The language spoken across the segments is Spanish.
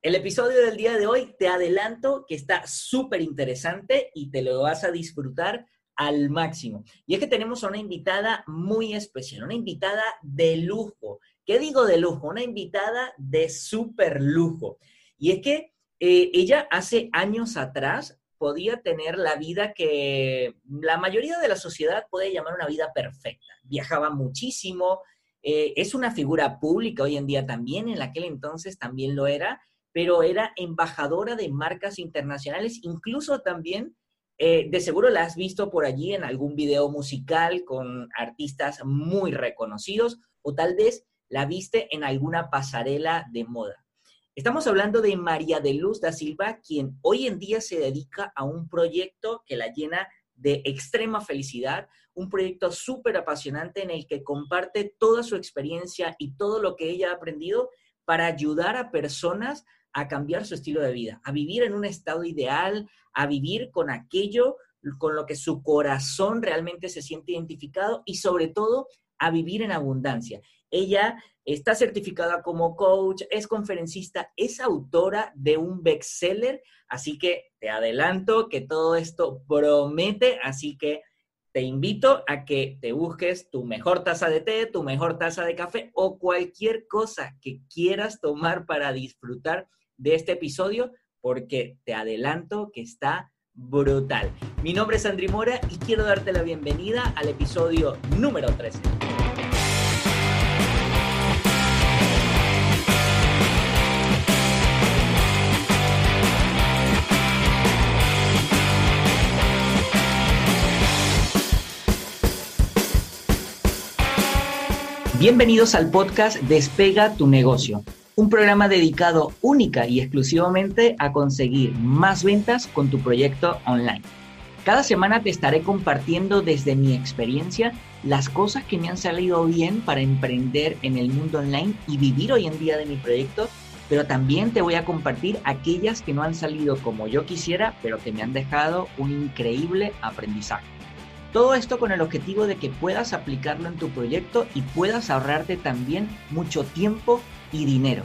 El episodio del día de hoy te adelanto que está súper interesante y te lo vas a disfrutar al máximo. Y es que tenemos a una invitada muy especial, una invitada de lujo. ¿Qué digo de lujo? Una invitada de súper lujo. Y es que eh, ella hace años atrás podía tener la vida que la mayoría de la sociedad puede llamar una vida perfecta. Viajaba muchísimo, eh, es una figura pública hoy en día también, en aquel entonces también lo era, pero era embajadora de marcas internacionales, incluso también, eh, de seguro la has visto por allí en algún video musical con artistas muy reconocidos, o tal vez la viste en alguna pasarela de moda. Estamos hablando de María de Luz da Silva, quien hoy en día se dedica a un proyecto que la llena de extrema felicidad, un proyecto súper apasionante en el que comparte toda su experiencia y todo lo que ella ha aprendido para ayudar a personas a cambiar su estilo de vida, a vivir en un estado ideal, a vivir con aquello con lo que su corazón realmente se siente identificado y sobre todo a vivir en abundancia. Ella está certificada como coach, es conferencista, es autora de un bestseller, así que te adelanto que todo esto promete, así que te invito a que te busques tu mejor taza de té, tu mejor taza de café o cualquier cosa que quieras tomar para disfrutar de este episodio, porque te adelanto que está brutal. Mi nombre es Andri Mora y quiero darte la bienvenida al episodio número 13. Bienvenidos al podcast Despega tu negocio, un programa dedicado única y exclusivamente a conseguir más ventas con tu proyecto online. Cada semana te estaré compartiendo desde mi experiencia las cosas que me han salido bien para emprender en el mundo online y vivir hoy en día de mi proyecto, pero también te voy a compartir aquellas que no han salido como yo quisiera, pero que me han dejado un increíble aprendizaje. Todo esto con el objetivo de que puedas aplicarlo en tu proyecto y puedas ahorrarte también mucho tiempo y dinero.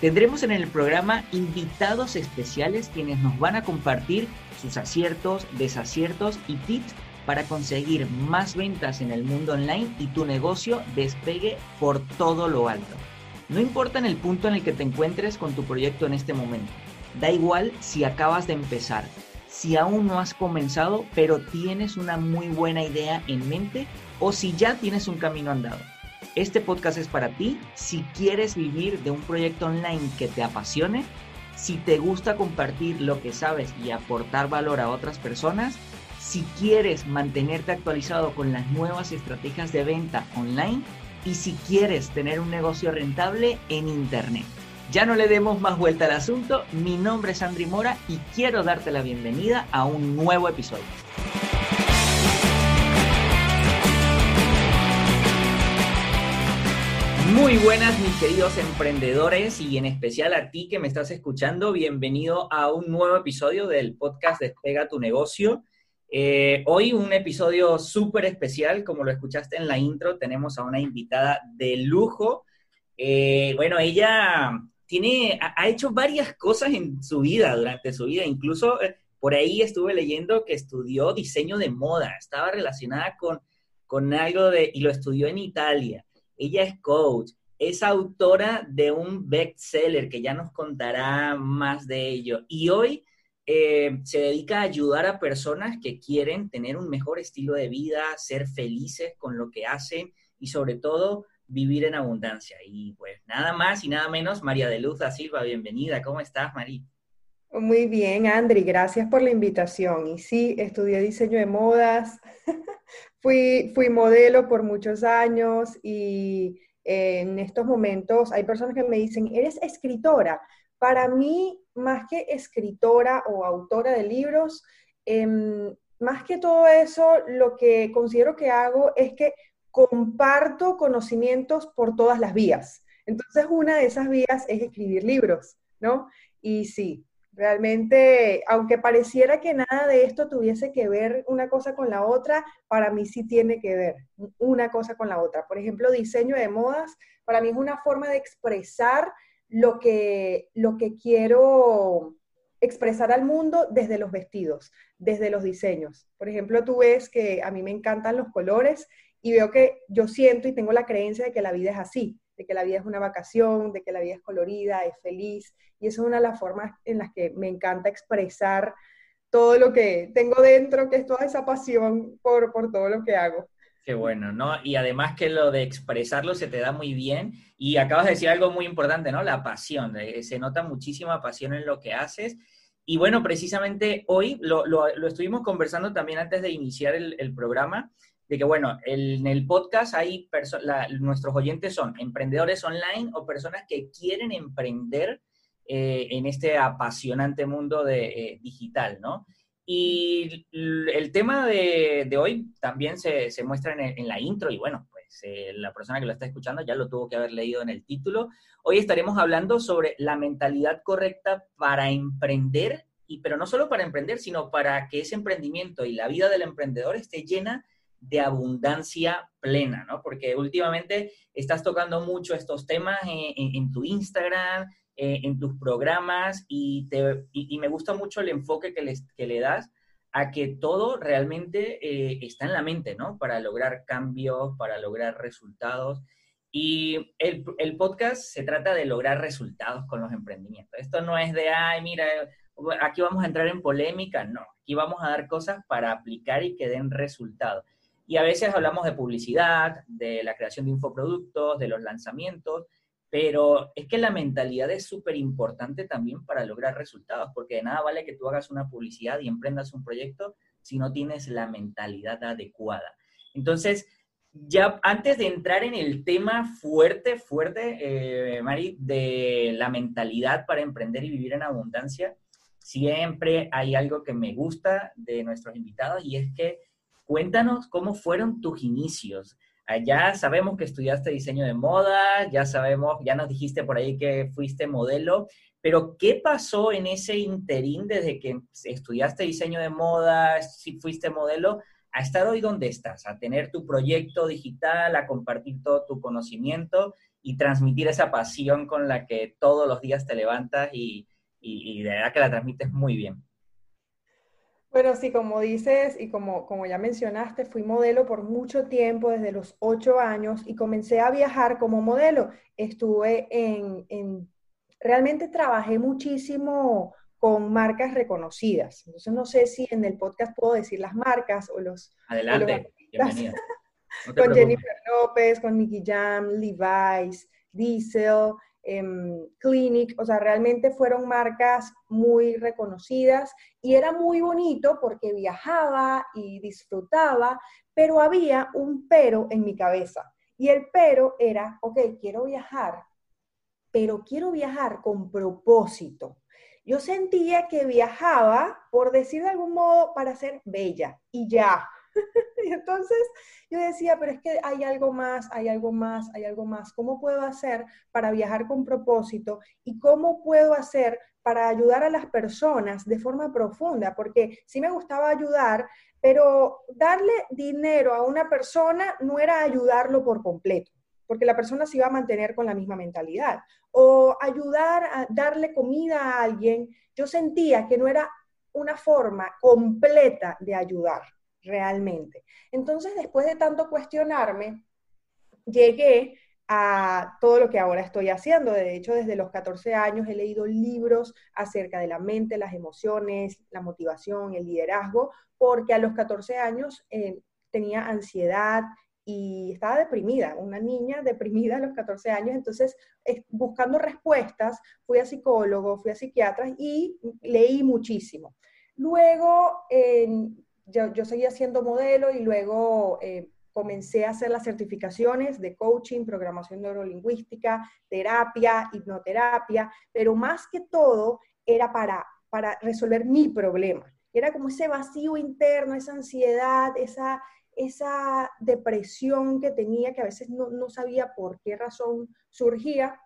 Tendremos en el programa invitados especiales quienes nos van a compartir sus aciertos, desaciertos y tips para conseguir más ventas en el mundo online y tu negocio despegue por todo lo alto. No importa en el punto en el que te encuentres con tu proyecto en este momento. Da igual si acabas de empezar si aún no has comenzado, pero tienes una muy buena idea en mente o si ya tienes un camino andado. Este podcast es para ti si quieres vivir de un proyecto online que te apasione, si te gusta compartir lo que sabes y aportar valor a otras personas, si quieres mantenerte actualizado con las nuevas estrategias de venta online y si quieres tener un negocio rentable en Internet. Ya no le demos más vuelta al asunto, mi nombre es Andri Mora y quiero darte la bienvenida a un nuevo episodio. Muy buenas mis queridos emprendedores y en especial a ti que me estás escuchando, bienvenido a un nuevo episodio del podcast Despega tu negocio. Eh, hoy un episodio súper especial, como lo escuchaste en la intro, tenemos a una invitada de lujo. Eh, bueno, ella tiene, ha hecho varias cosas en su vida, durante su vida, incluso eh, por ahí estuve leyendo que estudió diseño de moda, estaba relacionada con, con algo de, y lo estudió en Italia. Ella es coach, es autora de un bestseller que ya nos contará más de ello. Y hoy eh, se dedica a ayudar a personas que quieren tener un mejor estilo de vida, ser felices con lo que hacen y sobre todo vivir en abundancia. Y pues nada más y nada menos, María de Luz da Silva, bienvenida. ¿Cómo estás, María? Muy bien, Andri, gracias por la invitación. Y sí, estudié diseño de modas, fui, fui modelo por muchos años y en estos momentos hay personas que me dicen, eres escritora. Para mí, más que escritora o autora de libros, em, más que todo eso, lo que considero que hago es que comparto conocimientos por todas las vías. Entonces, una de esas vías es escribir libros, ¿no? Y sí, realmente, aunque pareciera que nada de esto tuviese que ver una cosa con la otra, para mí sí tiene que ver una cosa con la otra. Por ejemplo, diseño de modas, para mí es una forma de expresar lo que, lo que quiero expresar al mundo desde los vestidos, desde los diseños. Por ejemplo, tú ves que a mí me encantan los colores y veo que yo siento y tengo la creencia de que la vida es así, de que la vida es una vacación, de que la vida es colorida, es feliz. Y eso es una de las formas en las que me encanta expresar todo lo que tengo dentro, que es toda esa pasión por, por todo lo que hago. Qué bueno, ¿no? Y además que lo de expresarlo se te da muy bien. Y acabas de decir algo muy importante, ¿no? La pasión. Eh, se nota muchísima pasión en lo que haces. Y bueno, precisamente hoy lo, lo, estuvimos conversando también antes de iniciar el, el programa, de que bueno, en el podcast hay nuestros oyentes son emprendedores online o personas que quieren emprender eh, en este apasionante mundo de, eh, digital, ¿no? Y el tema de, hoy también se, muestra en, la intro y bueno, pues eh, la persona que lo está escuchando ya lo tuvo que haber leído en el título. Hoy estaremos hablando sobre la mentalidad correcta para emprender, y, pero no solo para emprender, sino para que ese emprendimiento y la vida del emprendedor esté llena de abundancia plena, ¿no? Porque últimamente estás tocando mucho estos temas en tu Instagram, eh, en tus programas y, te, y, me gusta mucho el enfoque que, les, que le das a que todo realmente eh, está en la mente, ¿no? Para lograr cambios, para lograr resultados. Y el, el, podcast se trata de lograr resultados con los emprendimientos. Esto no es de, ay, mira, aquí vamos a entrar en polémica, no. Aquí vamos a dar cosas para aplicar y que den resultados. Y a veces hablamos de publicidad, de la creación de infoproductos, de los lanzamientos, pero es que la mentalidad es súper importante también para lograr resultados, porque de nada vale que tú hagas una publicidad y emprendas un proyecto si no tienes la mentalidad adecuada. Entonces, ya antes de entrar en el tema fuerte, fuerte, eh, Mari, de la mentalidad para emprender y vivir en abundancia, siempre hay algo que me gusta de nuestros invitados y es que cuéntanos cómo fueron tus inicios. Ya sabemos que estudiaste diseño de moda, ya sabemos, ya nos dijiste por ahí que fuiste modelo, pero ¿qué pasó en ese interín desde que estudiaste diseño de moda, si fuiste modelo, a estar hoy donde estás, a tener tu proyecto digital, a compartir todo tu conocimiento y transmitir esa pasión con la que todos los días te levantas y, y, y de verdad que la transmites muy bien? Bueno, sí, como dices y como, como ya mencionaste, fui modelo por mucho tiempo, desde los ocho años, y comencé a viajar como modelo. Estuve en, en realmente trabajé muchísimo con marcas reconocidas. Entonces no sé si en el podcast puedo decir las marcas o los... Adelante, con Jennifer López, con Nicky Jam, Levi's, Diesel, Em, Clinic, o sea, realmente fueron marcas muy reconocidas y era muy bonito porque viajaba y disfrutaba, pero había un pero en mi cabeza. Y el pero era, ok, quiero viajar, pero quiero viajar con propósito. Yo sentía que viajaba, por decir de algún modo, para ser bella y ya. y entonces yo decía, pero es que hay algo más, hay algo más, hay algo más. ¿Cómo puedo hacer para viajar con propósito? ¿Y cómo puedo hacer para ayudar a las personas de forma profunda? Porque sí me gustaba ayudar, pero darle dinero a una persona no era ayudarlo por completo porque la persona se iba a mantener con la misma mentalidad. O ayudar a darle comida a alguien, yo sentía que no era una forma completa de ayudar realmente. Entonces, después de tanto cuestionarme, llegué a todo lo que ahora estoy haciendo. De hecho, desde los 14 años he leído libros acerca de la mente, las emociones, la motivación, el liderazgo, porque a los 14 años eh, tenía ansiedad y estaba deprimida, una niña deprimida a los 14 años. Entonces, buscando respuestas, fui a psicólogo, fui a psiquiatras y leí muchísimo. Luego, yo, yo seguía siendo modelo y luego eh, comencé a hacer las certificaciones de coaching, programación neurolingüística, terapia, hipnoterapia, pero más que todo era para, para resolver mi problema. Era como ese vacío interno, esa ansiedad, esa, esa depresión que tenía, que a veces no, no sabía por qué razón surgía,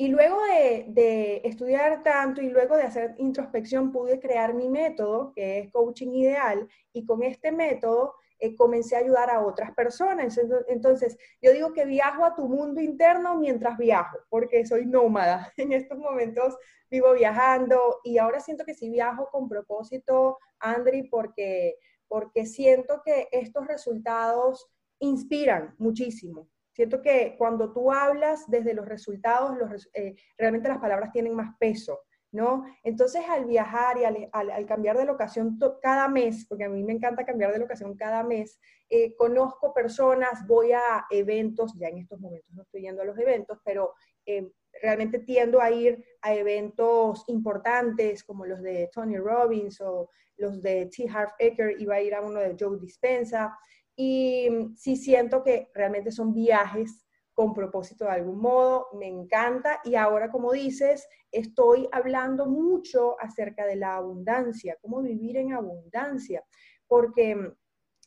y luego de, estudiar tanto y luego de hacer introspección, pude crear mi método, que es Coaching Ideal, y con este método eh, comencé a ayudar a otras personas. Entonces, yo digo que viajo a tu mundo interno mientras viajo, porque soy nómada. En estos momentos vivo viajando y ahora siento que sí viajo con propósito, Andri, porque, porque siento que estos resultados inspiran muchísimo. Siento que cuando tú hablas desde los resultados, los, eh, realmente las palabras tienen más peso. ¿no? Entonces, al viajar y al, cambiar de locación cada mes, porque a mí me encanta cambiar de locación cada mes, eh, conozco personas, voy a eventos, ya en estos momentos no estoy yendo a los eventos, pero eh, realmente tiendo a ir a eventos importantes como los de Tony Robbins o los de T. Harv Eker, iba a ir a uno de Joe Dispensa, y mm, sí siento que realmente son viajes con propósito de algún modo, me encanta y ahora como dices, estoy hablando mucho acerca de la abundancia, cómo vivir en abundancia, porque mm,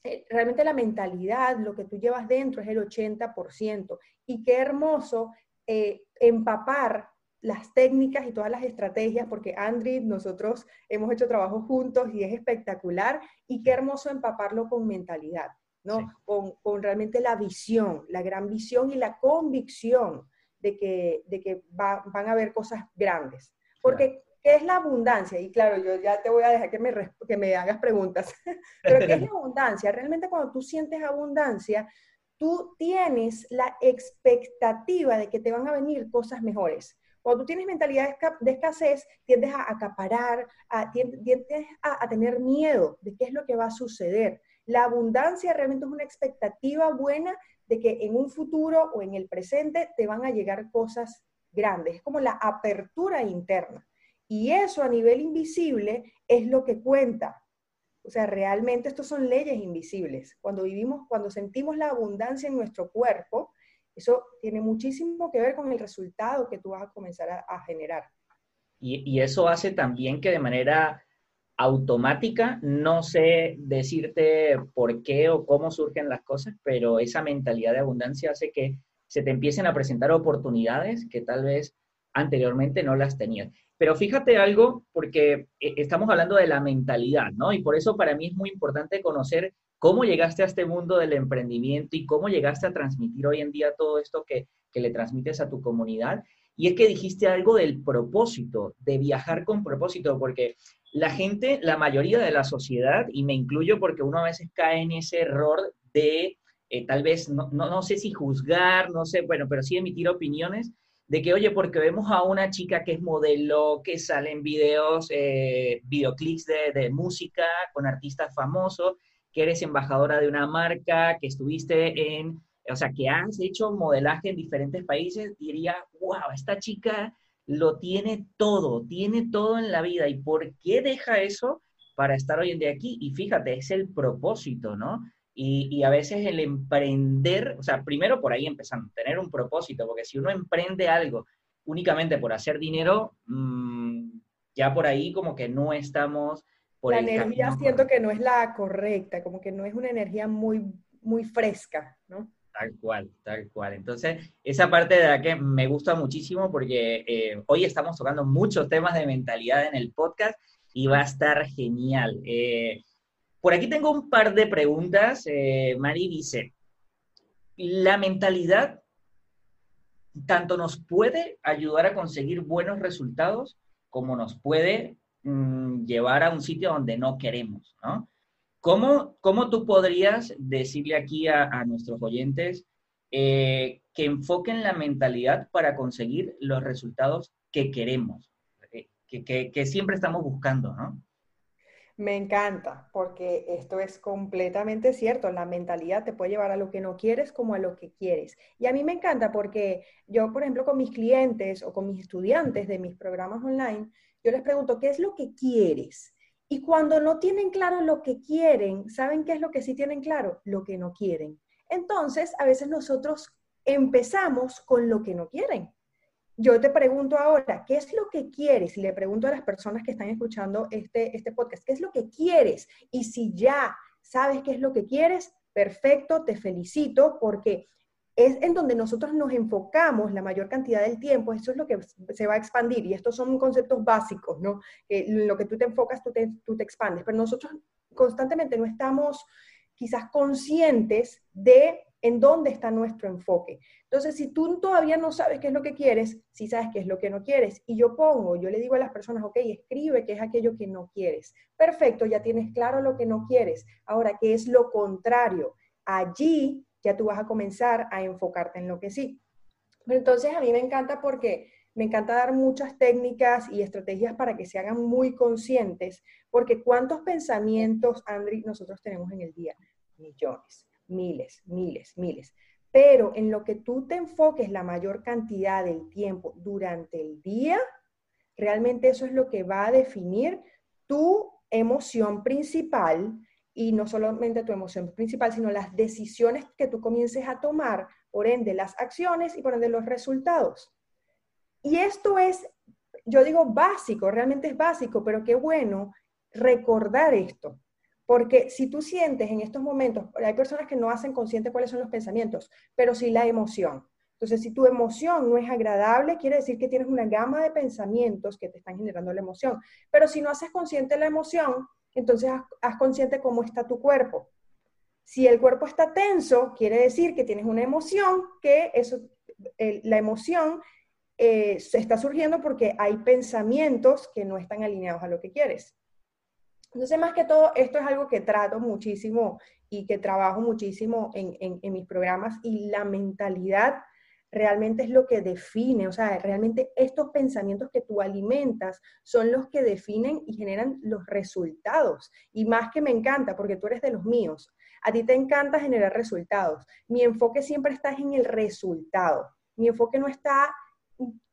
eh, realmente la mentalidad, lo que tú llevas dentro es el 80% y qué hermoso eh, empapar las técnicas y todas las estrategias, porque Andri, nosotros hemos hecho trabajo juntos y es espectacular, y qué hermoso empaparlo con mentalidad. ¿No? Con, realmente la visión, la gran visión y la convicción de que, de que van a haber cosas grandes. Porque, ¿qué es la abundancia? Y claro, yo ya te voy a dejar que me, que me hagas preguntas. Pero, ¿qué es la abundancia? Realmente cuando tú sientes abundancia, tú tienes la expectativa de que te van a venir cosas mejores. Cuando tú tienes mentalidad de escasez, tiendes a acaparar, a, tiendes a, a, tener miedo de qué es lo que va a suceder. La abundancia realmente es una expectativa buena de que en un futuro o en el presente te van a llegar cosas grandes. Es como la apertura interna. Y eso a nivel invisible es lo que cuenta. O sea, realmente estos son leyes invisibles. Cuando vivimos, cuando sentimos la abundancia en nuestro cuerpo, eso tiene muchísimo que ver con el resultado que tú vas a comenzar a, generar. Y, y, eso hace también que de manera automática. No sé decirte por qué o cómo surgen las cosas, pero esa mentalidad de abundancia hace que se te empiecen a presentar oportunidades que tal vez anteriormente no las tenías. Pero fíjate algo, porque eh, estamos hablando de la mentalidad, ¿no? Y por eso para mí es muy importante conocer cómo llegaste a este mundo del emprendimiento y cómo llegaste a transmitir hoy en día todo esto que, que le transmites a tu comunidad. Y es que dijiste algo del propósito, de viajar con propósito, porque la gente, la mayoría de la sociedad, y me incluyo porque uno a veces cae en ese error de eh, tal vez, no, no, sé si juzgar, no sé, bueno, pero sí emitir opiniones de que, oye, porque vemos a una chica que es modelo, que sale en videos, eh, videoclips de, de, música con artistas famosos, que eres embajadora de una marca, que estuviste en, o sea, que has hecho modelaje en diferentes países, diría, wow, esta chica lo tiene todo, tiene todo en la vida. ¿Y por qué deja eso para estar hoy en día aquí? Y fíjate, es el propósito, ¿no? Y, a veces el emprender, o sea, primero por ahí empezando, tener un propósito, porque si uno emprende algo únicamente por hacer dinero, mm, ya por ahí como que no estamos... Por la energía siento que no es la correcta, como que no es una energía muy, muy fresca, ¿no? Tal cual, tal cual. Entonces, esa parte de la que me gusta muchísimo porque eh, hoy estamos tocando muchos temas de mentalidad en el podcast y va a estar genial. Eh, por aquí tengo un par de preguntas. Eh, Mari dice, ¿la mentalidad tanto nos puede ayudar a conseguir buenos resultados como nos puede mm, llevar a un sitio donde no queremos, ¿no? ¿Cómo, ¿Cómo, tú podrías decirle aquí a, nuestros oyentes eh, que enfoquen la mentalidad para conseguir los resultados que queremos, eh, que, que, siempre estamos buscando, ¿no? Me encanta, porque esto es completamente cierto. La mentalidad te puede llevar a lo que no quieres como a lo que quieres. Y a mí me encanta porque yo, por ejemplo, con mis clientes o con mis estudiantes de mis programas online, yo les pregunto, ¿qué es lo que quieres? Y cuando no tienen claro lo que quieren, ¿saben qué es lo que sí tienen claro? Lo que no quieren. Entonces, a veces nosotros empezamos con lo que no quieren. Yo te pregunto ahora, ¿qué es lo que quieres? Y le pregunto a las personas que están escuchando este, este podcast, ¿qué es lo que quieres? Y si ya sabes qué es lo que quieres, perfecto, te felicito porque es en donde nosotros nos enfocamos la mayor cantidad del tiempo, eso es lo que se va a expandir y estos son conceptos básicos, ¿no? lo que tú te enfocas, tú te, tú te expandes, pero nosotros constantemente no estamos quizás conscientes de en dónde está nuestro enfoque. Entonces, si tú todavía no sabes qué es lo que quieres, si sabes qué es lo que no quieres, y yo pongo, yo le digo a las personas, ok, escribe qué es aquello que no quieres. Perfecto, ya tienes claro lo que no quieres. Ahora, ¿qué es lo contrario? Allí ya tú vas a comenzar a enfocarte en lo que sí. Pero entonces a mí me encanta porque me encanta dar muchas técnicas y estrategias para que se hagan muy conscientes, porque ¿cuántos pensamientos, Andri, nosotros tenemos en el día? Millones miles, miles, miles. Pero en lo que tú te enfoques la mayor cantidad del tiempo durante el día, realmente eso es lo que va a definir tu emoción principal y no solamente tu emoción principal, sino las decisiones que tú comiences a tomar, por ende las acciones y por ende los resultados. Y esto es, yo digo básico, realmente es básico, pero qué bueno recordar esto, porque si tú sientes en estos momentos, hay personas que no hacen consciente cuáles son los pensamientos, pero sí la emoción. Entonces, si tu emoción no es agradable, quiere decir que tienes una gama de pensamientos que te están generando la emoción. Pero si no haces consciente la emoción, entonces haz, consciente cómo está tu cuerpo. Si el cuerpo está tenso, quiere decir que tienes una emoción, que eso, la emoción eh, está surgiendo porque hay pensamientos que no están alineados a lo que quieres. Entonces, más que todo, esto es algo que trato muchísimo y que trabajo muchísimo en, mis programas y la mentalidad realmente es lo que define, o sea, realmente estos pensamientos que tú alimentas son los que definen y generan los resultados. Y más que me encanta, porque tú eres de los míos, a ti te encanta generar resultados. Mi enfoque siempre está en el resultado. Mi enfoque no está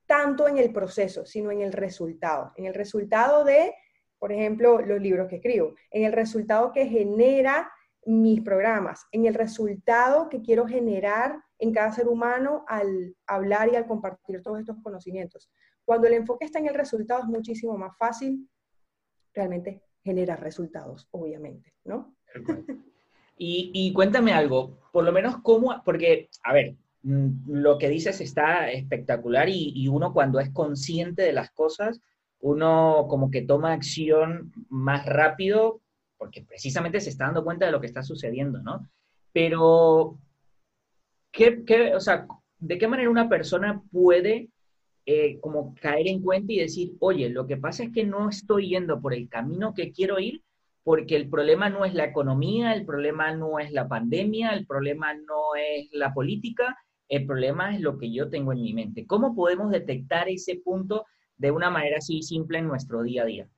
tanto en el proceso, sino en el resultado, en el resultado de por ejemplo, los libros que escribo, en el resultado que genera mis programas, en el resultado que quiero generar en cada ser humano al hablar y al compartir todos estos conocimientos. Cuando el enfoque está en el resultado es muchísimo más fácil realmente generar resultados, obviamente, ¿no? Y, cuéntame algo, por lo menos cómo, porque, a ver, mm, lo que dices está espectacular y, y uno cuando es consciente de las cosas, uno como que toma acción más rápido porque precisamente se está dando cuenta de lo que está sucediendo, ¿no? Pero, ¿qué, o sea, ¿de qué manera una persona puede eh, como caer en cuenta y decir, oye, lo que pasa es que no estoy yendo por el camino que quiero ir porque el problema no es la economía, el problema no es la pandemia, el problema no es la política, el problema es lo que yo tengo en mi mente. ¿Cómo podemos detectar ese punto de una manera así simple en nuestro día a día?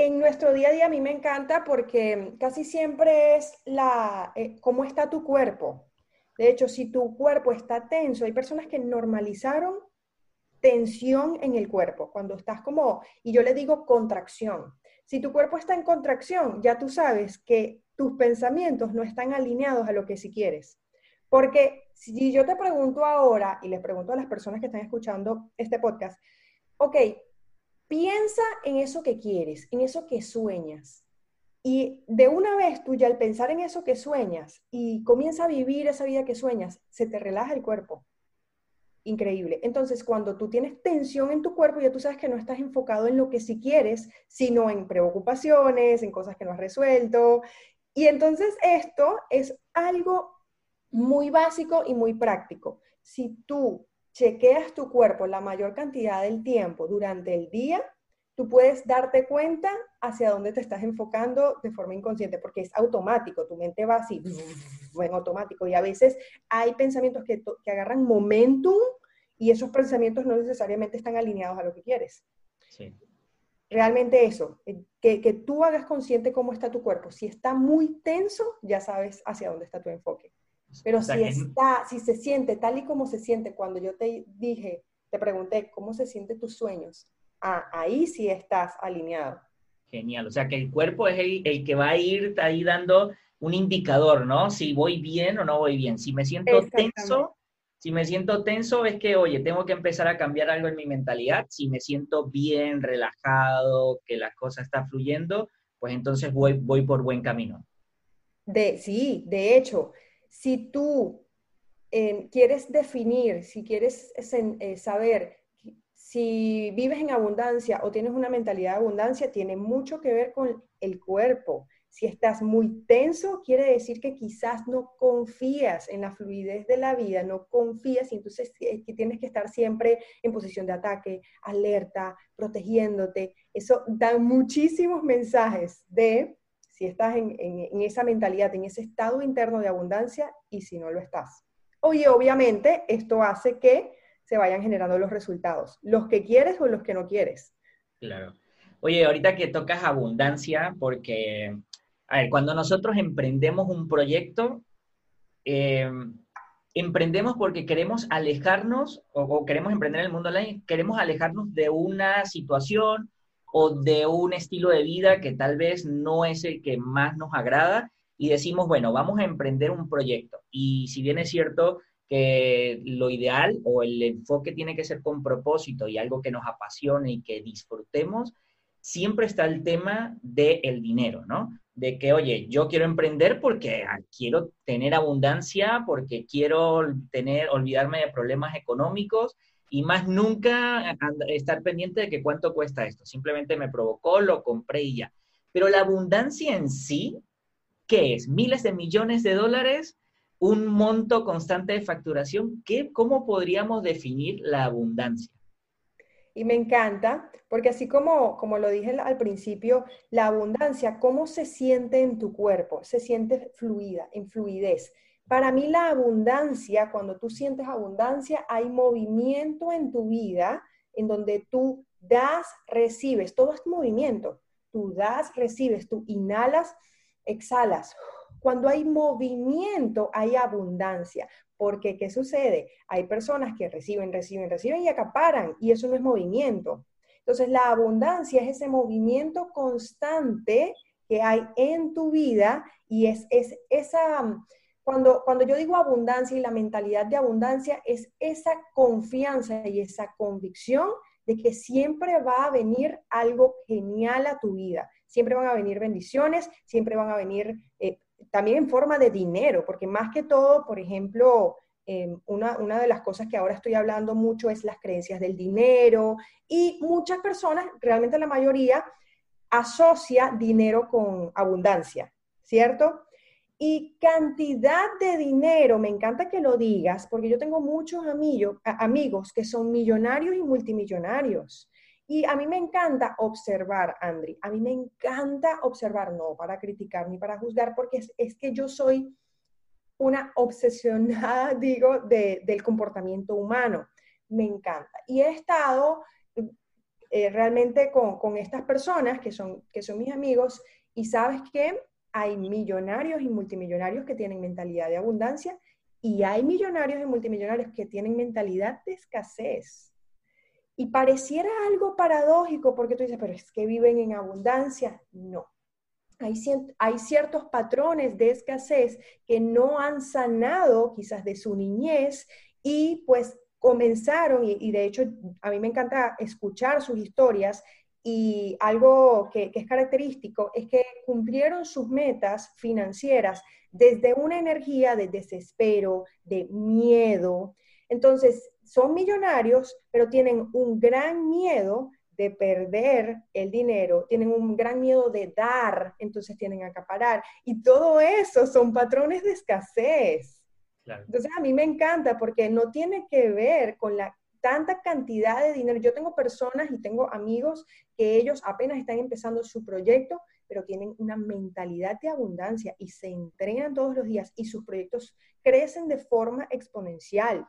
En nuestro día a día a mí me encanta porque casi siempre es la, eh, cómo está tu cuerpo. De hecho, si tu cuerpo está tenso, hay personas que normalizaron tensión en el cuerpo, cuando estás como, y yo le digo contracción. Si tu cuerpo está en contracción, ya tú sabes que tus pensamientos no están alineados a lo que si quieres. Porque si yo te pregunto ahora, y les pregunto a las personas que están escuchando este podcast, ok, piensa en eso que quieres, en eso que sueñas. Y de una vez tú ya al pensar en eso que sueñas y comienza a vivir esa vida que sueñas, se te relaja el cuerpo. Increíble. Entonces, cuando tú tienes tensión en tu cuerpo, ya tú sabes que no estás enfocado en lo que sí quieres, sino en preocupaciones, en cosas que no has resuelto. Y entonces esto es algo muy básico y muy práctico. Si tú chequeas tu cuerpo la mayor cantidad del tiempo durante el día, tú puedes darte cuenta hacia dónde te estás enfocando de forma inconsciente, porque es automático, tu mente va así, en automático, y a veces hay pensamientos que, que agarran momentum y esos pensamientos no necesariamente están alineados a lo que quieres. Sí. Realmente eso, eh, que, que tú hagas consciente cómo está tu cuerpo. Si está muy tenso, ya sabes hacia dónde está tu enfoque. Pero si está, si se siente tal y como se siente cuando yo te dije, te pregunté cómo se sienten tus sueños, ah, ahí sí estás alineado. Genial, o sea que el cuerpo es el, que va a ir ahí dando un indicador, ¿no? Si voy bien o no voy bien. Si me siento tenso, si me siento tenso es que, oye, tengo que empezar a cambiar algo en mi mentalidad. Si me siento bien, relajado, que la cosa está fluyendo, pues entonces voy, voy por buen camino. De, sí, de hecho, si tú eh, quieres definir, si quieres eh, saber si vives en abundancia o tienes una mentalidad de abundancia, tiene mucho que ver con el cuerpo. Si estás muy tenso, quiere decir que quizás no confías en la fluidez de la vida, no confías y entonces que tienes que estar siempre en posición de ataque, alerta, protegiéndote. Eso da muchísimos mensajes de si estás en, en esa mentalidad, en ese estado interno de abundancia y si no lo estás. Oye, obviamente esto hace que se vayan generando los resultados, los que quieres o los que no quieres. Claro. Oye, ahorita que tocas abundancia, porque, a ver, cuando nosotros emprendemos un proyecto, eh, emprendemos porque queremos alejarnos, o, queremos emprender en el mundo online, queremos alejarnos de una situación o de un estilo de vida que tal vez no es el que más nos agrada, y decimos, bueno, vamos a emprender un proyecto. Y si bien es cierto que lo ideal o el enfoque tiene que ser con propósito y algo que nos apasione y que disfrutemos, siempre está el tema del dinero, ¿no? De que, oye, yo quiero emprender porque ah, quiero tener abundancia, porque quiero tener, olvidarme de problemas económicos y más nunca estar pendiente de que cuánto cuesta esto. Simplemente me provocó, lo compré y ya. Pero la abundancia en sí, ¿qué es? Miles de millones de dólares, un monto constante de facturación. ¿Qué, ¿Cómo podríamos definir la abundancia? Y me encanta, porque así como, como lo dije al principio, la abundancia, ¿cómo se siente en tu cuerpo? Se siente fluida, en fluidez. Para mí la abundancia, cuando tú sientes abundancia, hay movimiento en tu vida en donde tú das, recibes, todo es movimiento. Tú das, recibes, tú inhalas, exhalas. Cuando hay movimiento, hay abundancia. Porque, ¿qué sucede? Hay personas que reciben, reciben, reciben y acaparan, y eso no es movimiento. Entonces, la abundancia es ese movimiento constante que hay en tu vida y es, es esa, cuando, cuando yo digo abundancia y la mentalidad de abundancia, es esa confianza y esa convicción de que siempre va a venir algo genial a tu vida. Siempre van a venir bendiciones, siempre van a venir eh, también en forma de dinero, porque más que todo, por ejemplo, em, una, una, de las cosas que ahora estoy hablando mucho es las creencias del dinero y muchas personas, realmente la mayoría, asocia dinero con abundancia, ¿cierto? Y cantidad de dinero, me encanta que lo digas, porque yo tengo muchos amigos, amigos que son millonarios y multimillonarios. Y a mí me encanta observar, Andri, a mí me encanta observar, no para criticar ni para juzgar, porque es, que yo soy una obsesionada, digo, del comportamiento humano. Me encanta. Y he estado eh, realmente con, estas personas que son, que son mis amigos y sabes que hay millonarios y multimillonarios que tienen mentalidad de abundancia y hay millonarios y multimillonarios que tienen mentalidad de escasez. Y pareciera algo paradójico porque tú dices, pero es que viven en abundancia. No. Hay, ciertos patrones de escasez que no han sanado quizás de su niñez y pues comenzaron, y, de hecho a mí me encanta escuchar sus historias y algo que, que, es característico es que cumplieron sus metas financieras desde una energía de desespero, de miedo. Entonces, son millonarios, pero tienen un gran miedo de perder el dinero, tienen un gran miedo de dar, entonces tienen que acaparar. Y todo eso son patrones de escasez. Entonces a mí me encanta porque no tiene que ver con la tanta cantidad de dinero. Yo tengo personas y tengo amigos que ellos apenas están empezando su proyecto, pero tienen una mentalidad de abundancia y se entrenan todos los días y sus proyectos crecen de forma exponencial.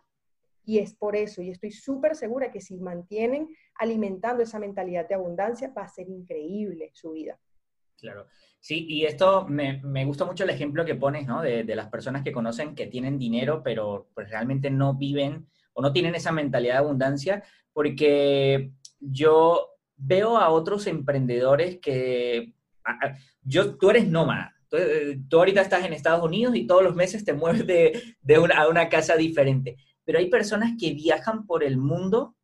Y es por eso, y estoy súper segura que si mantienen alimentando esa mentalidad de abundancia, va a ser increíble su vida. Claro. Sí, y esto me, me gusta mucho el ejemplo que pones, ¿no? De, de, las personas que conocen que tienen dinero, pero pues realmente no viven o no tienen esa mentalidad de abundancia, porque yo veo a otros emprendedores que, yo, tú eres nómada, tú, ahorita estás en Estados Unidos y todos los meses te mueves de, de una, a una casa diferente. Pero hay personas que viajan por el mundo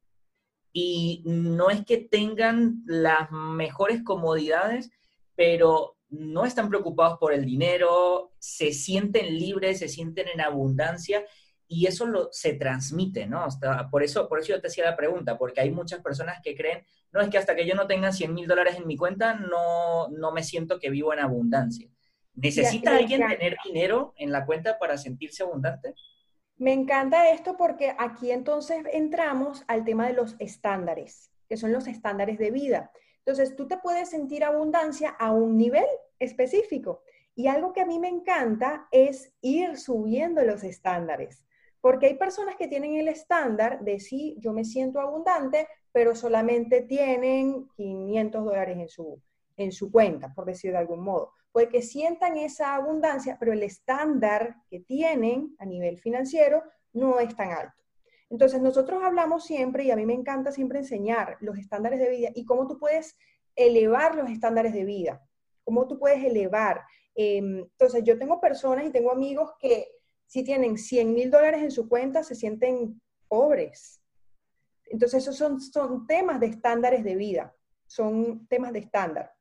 y no es que tengan las mejores comodidades, pero no están preocupados por el dinero, se sienten libres, se sienten en abundancia y eso lo, se transmite, ¿no? por, eso, por eso yo te hacía la pregunta, porque hay muchas personas que creen, no, es que hasta que yo no tenga 100 mil dólares en mi cuenta, no, no me siento que vivo en abundancia. ¿Necesita alguien tener dinero en la cuenta para sentirse abundante? Me encanta esto porque aquí entonces entramos al tema de los estándares, que son los estándares de vida. Entonces, tú te puedes sentir abundancia a un nivel específico. Y algo que a mí me encanta es ir subiendo los estándares. Porque hay personas que tienen el estándar de sí, yo me siento abundante, pero solamente tienen 500 dólares en su, en su cuenta, por decir de algún modo. Puede que sientan esa abundancia, pero el estándar que tienen a nivel financiero no es tan alto. Entonces, nosotros hablamos siempre, y a mí me encanta siempre enseñar los estándares de vida y cómo tú puedes elevar los estándares de vida, cómo tú puedes elevar. Em, entonces, yo tengo personas y tengo amigos que si tienen 100 mil dólares en su cuenta, se sienten pobres. Entonces, esos son, son temas de estándares de vida, son temas de estándar.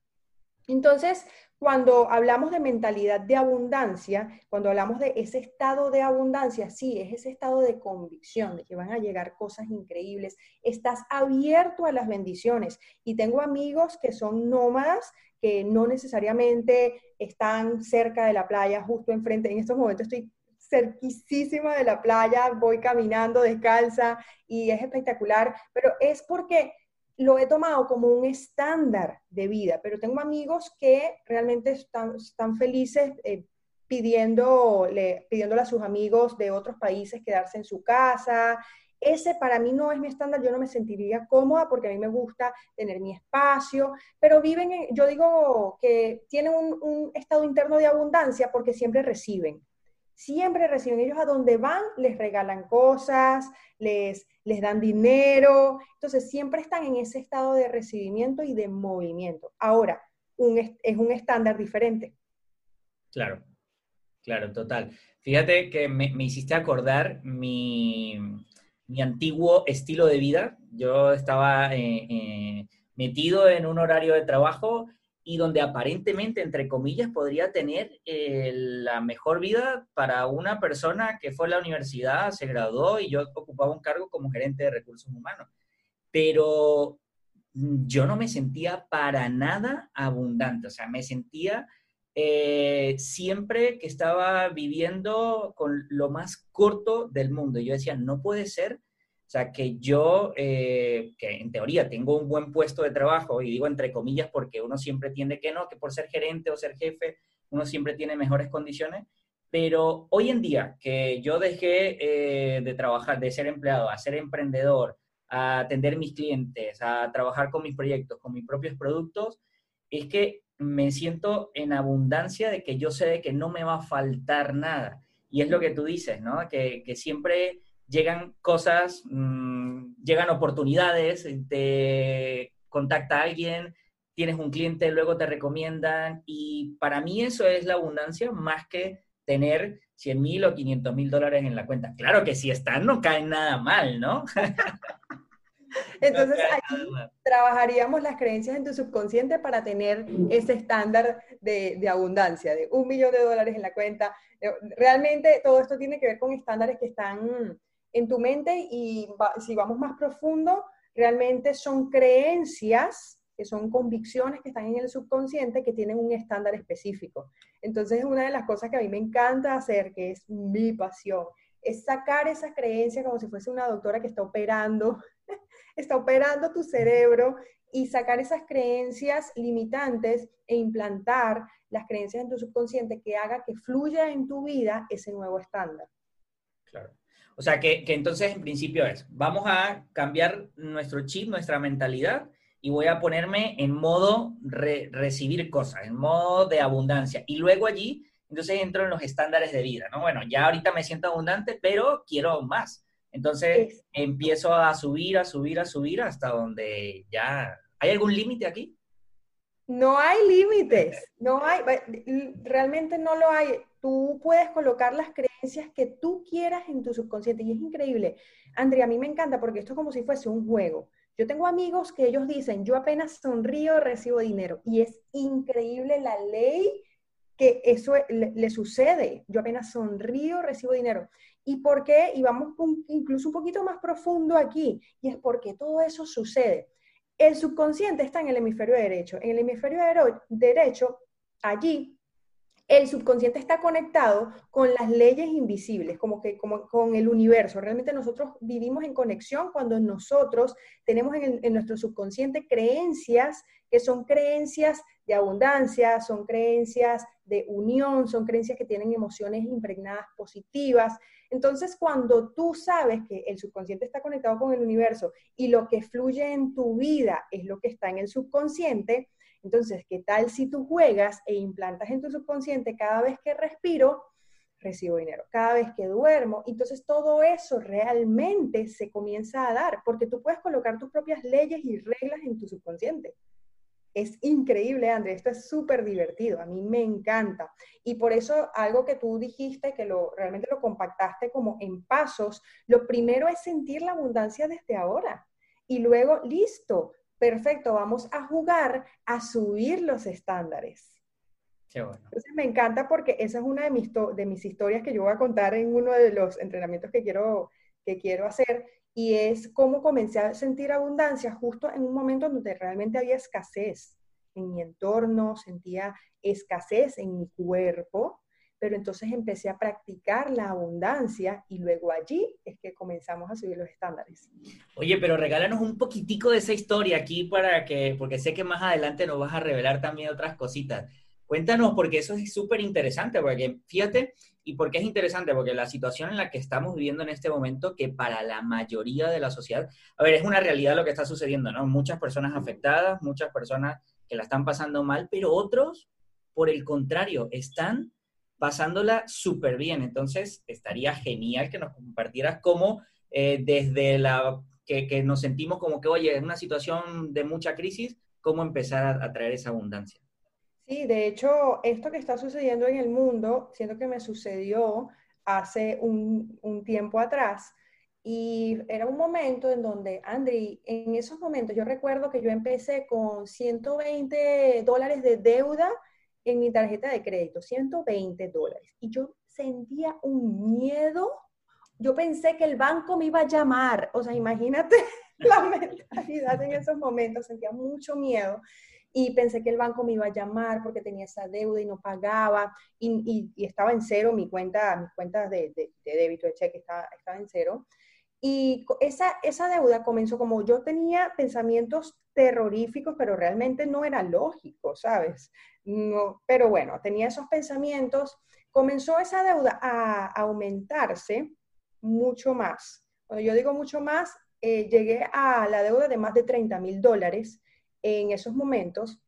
Entonces, cuando hablamos de mentalidad de abundancia, cuando hablamos de ese estado de abundancia, sí, es ese estado de convicción, de que van a llegar cosas increíbles. Estás abierto a las bendiciones. Y tengo amigos que son nómadas, que no necesariamente están cerca de la playa, justo enfrente. En estos momentos estoy cerquísima de la playa, voy caminando descalza y es espectacular, pero es porque lo he tomado como un estándar de vida, pero tengo amigos que realmente están, felices eh, pidiéndole, pidiéndole a sus amigos de otros países quedarse en su casa. Ese para mí no es mi estándar, yo no me sentiría cómoda porque a mí me gusta tener mi espacio, pero viven, yo digo que tienen un estado interno de abundancia porque siempre reciben siempre reciben ellos a donde van, les regalan cosas, les, les dan dinero, entonces siempre están en ese estado de recibimiento y de movimiento. Ahora, un, es un estándar diferente. Claro, claro, total. Fíjate que me, hiciste acordar mi, antiguo estilo de vida. Yo estaba eh, eh, metido en un horario de trabajo y donde aparentemente, entre comillas, podría tener eh, la mejor vida para una persona que fue a la universidad, se graduó y yo ocupaba un cargo como gerente de recursos humanos. Pero yo no me sentía para nada abundante, o sea, me sentía eh, siempre que estaba viviendo con lo más corto del mundo. Yo decía, no puede ser sea, que yo, eh, que en teoría tengo un buen puesto de trabajo, y digo entre comillas porque uno siempre tiende que no, que por ser gerente o ser jefe, uno siempre tiene mejores condiciones, pero hoy en día que yo dejé eh, de trabajar, de ser empleado, a ser emprendedor, a atender mis clientes, a trabajar con mis proyectos, con mis propios productos, es que me siento en abundancia de que yo sé de que no me va a faltar nada. Y es lo que tú dices, ¿no? Que, que siempre llegan cosas, mm, llegan oportunidades, te contacta alguien, tienes un cliente, luego te recomiendan y para mí eso es la abundancia más que tener 100 mil o 500 mil dólares en la cuenta. Claro que si están no caen nada mal, ¿no? Entonces aquí trabajaríamos las creencias en tu subconsciente para tener ese estándar de, de, abundancia, de un millón de dólares en la cuenta. Realmente todo esto tiene que ver con estándares que están en tu mente y si vamos más profundo, realmente son creencias, que son convicciones que están en el subconsciente que tienen un estándar específico. Entonces es una de las cosas que a mí me encanta hacer, que es mi pasión, es sacar esa creencia como si fuese una doctora que está operando, está operando tu cerebro y sacar esas creencias limitantes e implantar las creencias en tu subconsciente que haga que fluya en tu vida ese nuevo estándar. O sea, que, entonces en principio es, vamos a cambiar nuestro chip, nuestra mentalidad, y voy a ponerme en modo recibir cosas, en modo de abundancia. Y luego allí, entonces entro en los estándares de vida, ¿no? Bueno, ya ahorita me siento abundante, pero quiero más. Entonces empiezo a subir, a subir, a subir hasta donde ya... ¿Hay algún límite aquí? No hay límites, no hay, realmente no lo hay. Tú puedes colocar las creencias que tú quieras en tu subconsciente y es increíble. Andrea, a mí me encanta porque esto es como si fuese un juego. Yo tengo amigos que ellos dicen, yo apenas sonrío, recibo dinero. Y es increíble la ley que eso le, sucede. Yo apenas sonrío, recibo dinero. ¿Y por qué? Y vamos incluso un poquito más profundo aquí, y es porque todo eso sucede. El subconsciente está en el hemisferio derecho. En el hemisferio derecho, allí, el subconsciente está conectado con las leyes invisibles, como que como con el universo. Realmente nosotros vivimos en conexión cuando nosotros tenemos en, en nuestro subconsciente creencias que son creencias de abundancia, son creencias de unión, son creencias que tienen emociones impregnadas positivas. Entonces, cuando tú sabes que el subconsciente está conectado con el universo y lo que fluye en tu vida es lo que está en el subconsciente, entonces, ¿qué tal si tú juegas e implantas en tu subconsciente cada vez que respiro, recibo dinero, cada vez que duermo? Entonces, todo eso realmente se comienza a dar, porque tú puedes colocar tus propias leyes y reglas en tu subconsciente. Es increíble, André, esto es súper divertido, a mí me encanta. Y por eso algo que tú dijiste, que lo, realmente lo compactaste como en pasos, lo primero es sentir la abundancia desde ahora. Y luego, listo, perfecto, vamos a jugar a subir los estándares. Qué bueno. Entonces me encanta porque esa es una de mis, de mis historias que yo voy a contar en uno de los entrenamientos que quiero, que quiero hacer y es cómo comencé a sentir abundancia justo en un momento donde realmente había escasez en mi entorno, sentía escasez en mi cuerpo, pero entonces empecé a practicar la abundancia y luego allí es que comenzamos a subir los estándares. Oye, pero regálanos un poquitico de esa historia aquí para que, porque sé que más adelante nos vas a revelar también otras cositas. Cuéntanos, porque eso es súper interesante, porque fíjate, ¿y por qué es interesante? Porque la situación en la que estamos viviendo en este momento, que para la mayoría de la sociedad, a ver, es una realidad lo que está sucediendo, ¿no? Muchas personas afectadas, muchas personas que la están pasando mal, pero otros, por el contrario, están pasándola súper bien. Entonces, estaría genial que nos compartieras cómo eh, desde la que, que, nos sentimos como que, oye, en una situación de mucha crisis, cómo empezar a traer esa abundancia. Sí, de hecho, esto que está sucediendo en el mundo, siento que me sucedió hace un, tiempo atrás. Y era un momento en donde, Andri, en esos momentos yo recuerdo que yo empecé con 120 dólares de deuda en mi tarjeta de crédito, 120 dólares. Y yo sentía un miedo. Yo pensé que el banco me iba a llamar. O sea, imagínate la mentalidad en esos momentos. Sentía mucho miedo y pensé que el banco me iba a llamar porque tenía esa deuda y no pagaba y, estaba en cero mi cuenta, mis cuentas de, débito, de cheque estaba, estaba en cero. Y esa, esa deuda comenzó como yo tenía pensamientos terroríficos, pero realmente no era lógico, ¿sabes? No, pero bueno, tenía esos pensamientos. Comenzó esa deuda a aumentarse mucho más. Cuando yo digo mucho más, eh, llegué a la deuda de más de 30 mil dólares en esos momentos.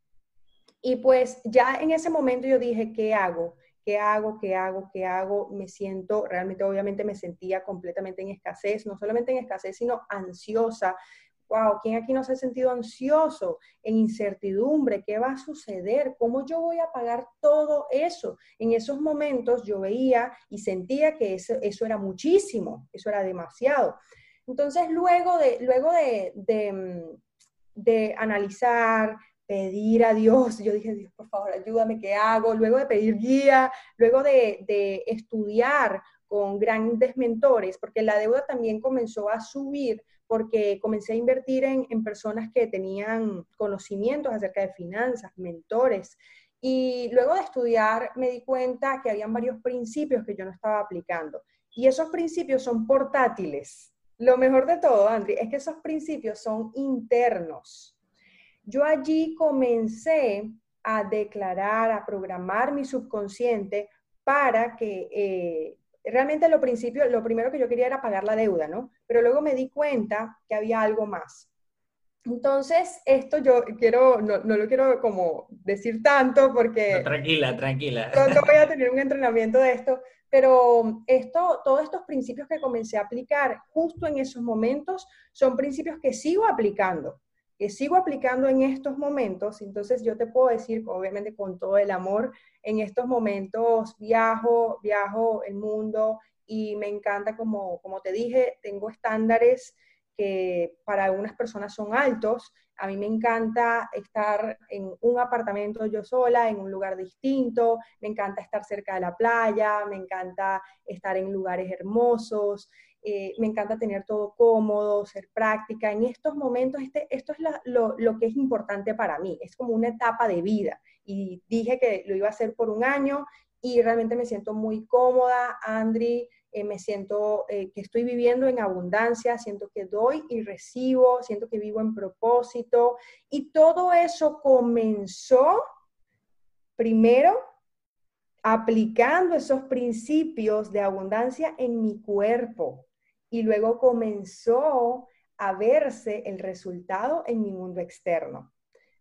Y pues ya en ese momento yo dije, ¿qué hago? ¿Qué hago? ¿Qué hago? ¿Qué hago? Me siento, realmente obviamente me sentía completamente en escasez, no solamente en escasez, sino ansiosa. Wow, ¿quién aquí no se ha sentido ansioso, en incertidumbre? ¿Qué va a suceder? ¿Cómo yo voy a pagar todo eso? En esos momentos yo veía y sentía que eso, eso era muchísimo, eso era demasiado. Entonces, luego de, luego de, de, mm, de analizar, pedir a Dios, yo dije, Dios, por favor, ayúdame, ¿qué hago? Luego de pedir guía, luego de, estudiar con grandes mentores, porque la deuda también comenzó a subir porque comencé a invertir en, en, personas que tenían conocimientos acerca de finanzas, mentores. Y luego de estudiar me di cuenta que habían varios principios que yo no estaba aplicando. Y esos principios son portátiles. Lo mejor de todo, Andri, es que esos principios son internos. Yo allí comencé a declarar, a programar mi subconsciente para que eh, realmente lo, principio, lo primero que yo quería era pagar la deuda, ¿no? Pero luego me di cuenta que había algo más. Entonces, esto yo quiero, no, lo quiero como decir tanto porque... tranquila, tranquila. No voy a tener un entrenamiento de esto, pero esto, todos estos principios que comencé a aplicar justo en esos momentos son principios que sigo aplicando, que sigo aplicando en estos momentos. Entonces yo te puedo decir, obviamente con todo el amor, en estos momentos viajo, viajo el mundo y me encanta, como, como te dije, tengo estándares que para algunas personas son altos, A mí me encanta estar en un apartamento yo sola, en un lugar distinto, me encanta estar cerca de la playa, me encanta estar en lugares hermosos, eh, me encanta tener todo cómodo, ser práctica. En estos momentos, este, esto es lo, lo, que es importante para mí, es como una etapa de vida. Y dije que lo iba a hacer por un año y realmente me siento muy cómoda, Andri, eh, me siento eh, que estoy viviendo en abundancia, siento que doy y recibo, siento que vivo en propósito. Y todo eso comenzó primero aplicando esos principios de abundancia en mi cuerpo y luego comenzó a verse el resultado en mi mundo externo.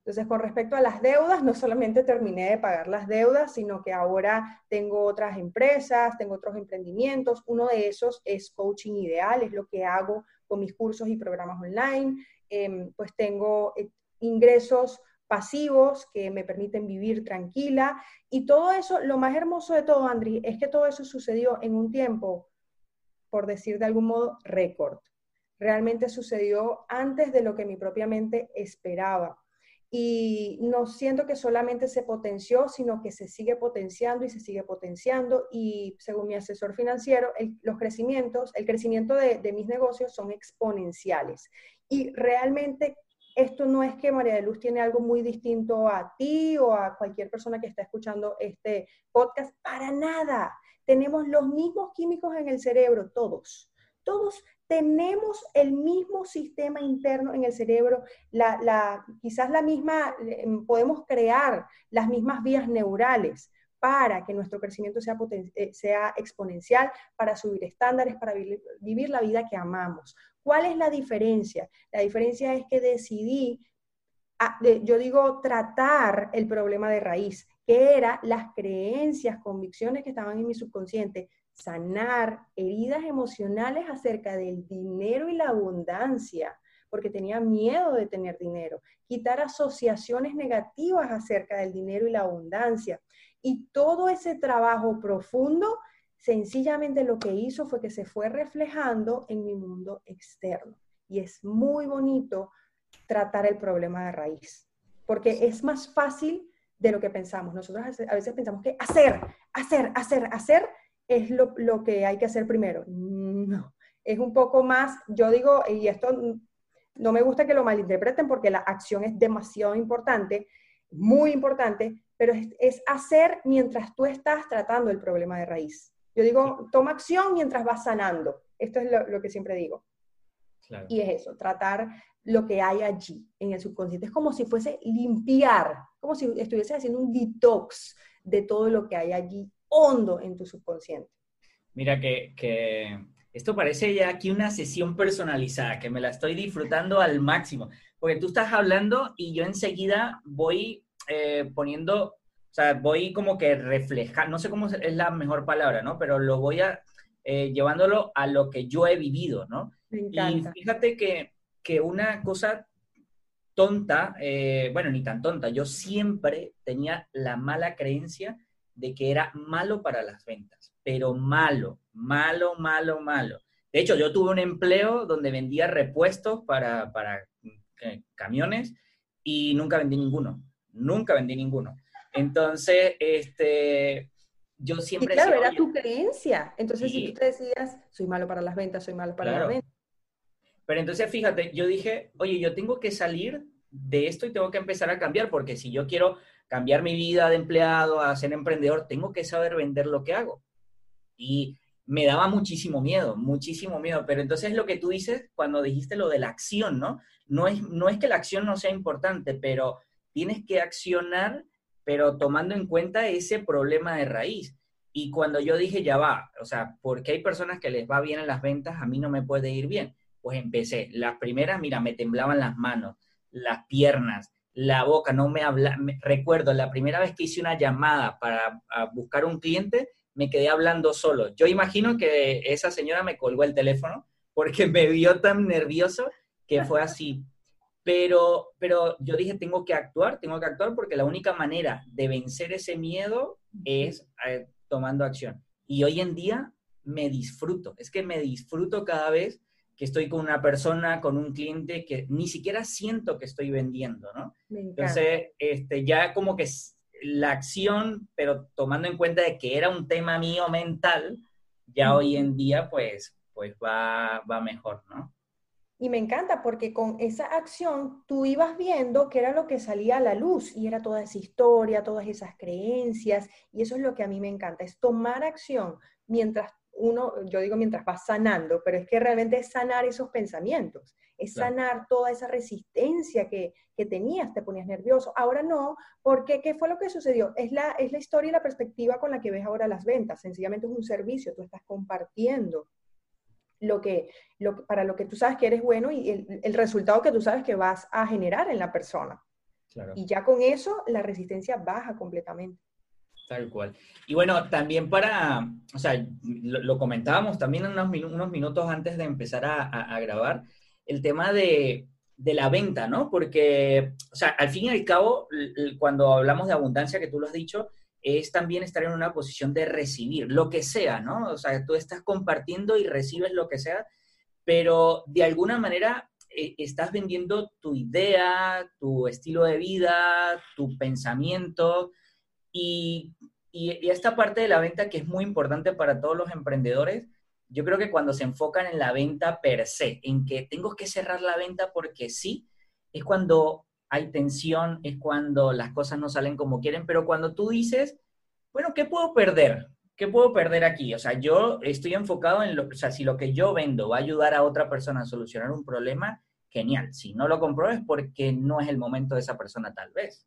Entonces, con respecto a las deudas, no solamente terminé de pagar las deudas, sino que ahora tengo otras empresas, tengo otros emprendimientos. Uno de esos es Coaching Ideal, es lo que hago con mis cursos y programas online. Em, pues tengo eh, ingresos pasivos que me permiten vivir tranquila. Y todo eso, lo más hermoso de todo, Andri, es que todo eso sucedió en un tiempo, por decir de algún modo, récord. Realmente sucedió antes de lo que mi propia mente esperaba y no siento que solamente se potenció, sino que se sigue potenciando y se sigue potenciando y según mi asesor financiero, los crecimientos, el crecimiento de, de, mis negocios son exponenciales. Y realmente esto no es que María de Luz tiene algo muy distinto a ti o a cualquier persona que está escuchando este podcast, para nada. Tenemos los mismos químicos en el cerebro, todos. Todos tenemos el mismo sistema interno en el cerebro, la, quizás la misma, em, podemos crear las mismas vías neurales para que nuestro crecimiento sea, eh, sea exponencial, para subir estándares, para vivir, la vida que amamos. ¿Cuál es la diferencia? La diferencia es que decidí, ah, yo digo, tratar el problema de raíz, que era las creencias, convicciones que estaban en mi subconsciente sanar heridas emocionales acerca del dinero y la abundancia, porque tenía miedo de tener dinero, quitar asociaciones negativas acerca del dinero y la abundancia. Y todo ese trabajo profundo, sencillamente lo que hizo fue que se fue reflejando en mi mundo externo. Y es muy bonito tratar el problema de raíz, porque es más fácil de lo que pensamos. Nosotros a veces pensamos que hacer, hacer, hacer, hacer es lo, lo, que hay que hacer primero. No, es un poco más, yo digo, y esto no me gusta que lo malinterpreten porque la acción es demasiado importante, muy importante, pero es, hacer mientras tú estás tratando el problema de raíz. Yo digo, toma acción mientras vas sanando. Esto es lo, que siempre digo. Y es eso, tratar lo que hay allí en el subconsciente. Es como si fuese limpiar, como si estuviese haciendo un detox de todo lo que hay allí hondo en tu subconsciente. Mira que, esto parece ya aquí una sesión personalizada, que me la estoy disfrutando al máximo, porque tú estás hablando y yo enseguida voy eh, poniendo, o sea, voy como que reflejar, no sé cómo es la mejor palabra, ¿no? Pero lo voy a, eh, llevándolo a lo que yo he vivido, ¿no? Y fíjate que, que una cosa tonta, eh, bueno, ni tan tonta, yo siempre tenía la mala creencia de que era malo para las ventas, pero malo, malo, malo, malo. De hecho, yo tuve un empleo donde vendía repuestos para, para eh, camiones y nunca vendí ninguno, nunca vendí ninguno. Entonces, este, yo siempre... Claro, era tu creencia. Entonces, si tú te decías, soy malo para las ventas, soy malo para las ventas. Pero entonces, fíjate, yo dije, oye, yo tengo que salir de esto y tengo que empezar a cambiar, porque si yo quiero cambiar mi vida de empleado a ser emprendedor, tengo que saber vender lo que hago. Y me daba muchísimo miedo, muchísimo miedo. Pero entonces lo que tú dices cuando dijiste lo de la acción, ¿no? No es, no es que la acción no sea importante, pero tienes que accionar, pero tomando en cuenta ese problema de raíz. Y cuando yo dije, ya va, o sea, porque hay personas que les va bien en las ventas, a mí no me puede ir bien. Pues empecé. Las primeras, mira, me temblaban las manos, las piernas, la boca, no me habla. recuerdo la primera vez que hice una llamada para buscar un cliente, me quedé hablando solo. Yo imagino que esa señora me colgó el teléfono porque me vio tan nervioso que fue así. Pero, pero yo dije, tengo que actuar, tengo que actuar porque la única manera de vencer ese miedo es eh, tomando acción. Y hoy en día me disfruto, es que me disfruto cada vez que estoy con una persona, con un cliente que ni siquiera siento que estoy vendiendo, ¿no? Entonces, este, ya como que la acción, pero tomando en cuenta de que era un tema mío mental, ya hoy en día pues, pues va, va mejor, ¿no? Y me encanta porque con esa acción tú ibas viendo que era lo que salía a la luz y era toda esa historia, todas esas creencias y eso es lo que a mí me encanta, es tomar acción mientras uno, yo digo mientras vas sanando, pero es que realmente es sanar esos pensamientos, es sanar toda esa resistencia que, que, tenías, te ponías nervioso. Ahora no, porque ¿qué fue lo que sucedió? Es la, es la historia y la perspectiva con la que ves ahora las ventas, sencillamente es un servicio, tú estás compartiendo lo que, lo, para lo que tú sabes que eres bueno y el, el resultado que tú sabes que vas a generar en la persona. Y ya con eso la resistencia baja completamente. Tal cual. Y bueno, también para, o sea, lo, comentábamos también unos, unos, minutos antes de empezar a, grabar, el tema de, de, la venta, ¿no? Porque, o sea, al fin y al cabo, cuando hablamos de abundancia, que tú lo has dicho, es también estar en una posición de recibir lo que sea, ¿no? O sea, tú estás compartiendo y recibes lo que sea, pero de alguna manera eh, estás vendiendo tu idea, tu estilo de vida, tu pensamiento y, esta parte de la venta que es muy importante para todos los emprendedores, yo creo que cuando se enfocan en la venta per se, en que tengo que cerrar la venta porque sí, es cuando hay tensión, es cuando las cosas no salen como quieren, pero cuando tú dices, bueno, ¿qué puedo perder? ¿Qué puedo perder aquí? O sea, yo estoy enfocado en lo, o sea, si lo que yo vendo va a ayudar a otra persona a solucionar un problema, genial. Si no lo compro es porque no es el momento de esa persona tal vez.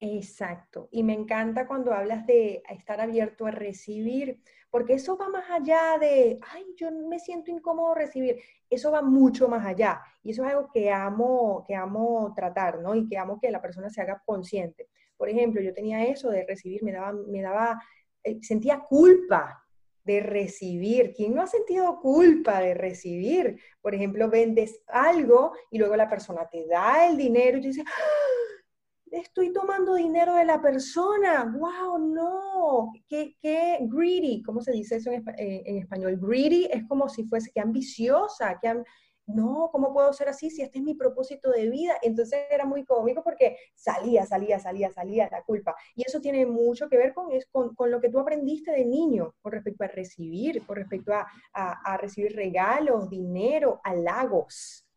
Exacto. Y me encanta cuando hablas de estar abierto a recibir, porque eso va más allá de, ay, yo me siento incómodo recibir. Eso va mucho más allá. Y eso es algo que amo, que amo tratar, ¿no? Y que amo que la persona se haga consciente. Por ejemplo, yo tenía eso de recibir, me daba, me daba, eh, sentía culpa de recibir. ¿Quién no ha sentido culpa de recibir? Por ejemplo, vendes algo y luego la persona te da el dinero y tú dices, ¡Ah! Estoy tomando dinero de la persona, wow, no, qué, qué greedy, ¿cómo se dice eso en, eh, español? Greedy es como si fuese que ambiciosa, que no, ¿cómo puedo ser así si este es mi propósito de vida? Entonces era muy cómico porque salía, salía, salía, salía la culpa. Y eso tiene mucho que ver con, es, con, con lo que tú aprendiste de niño con respecto a recibir, con respecto a, a, a recibir regalos, dinero, halagos.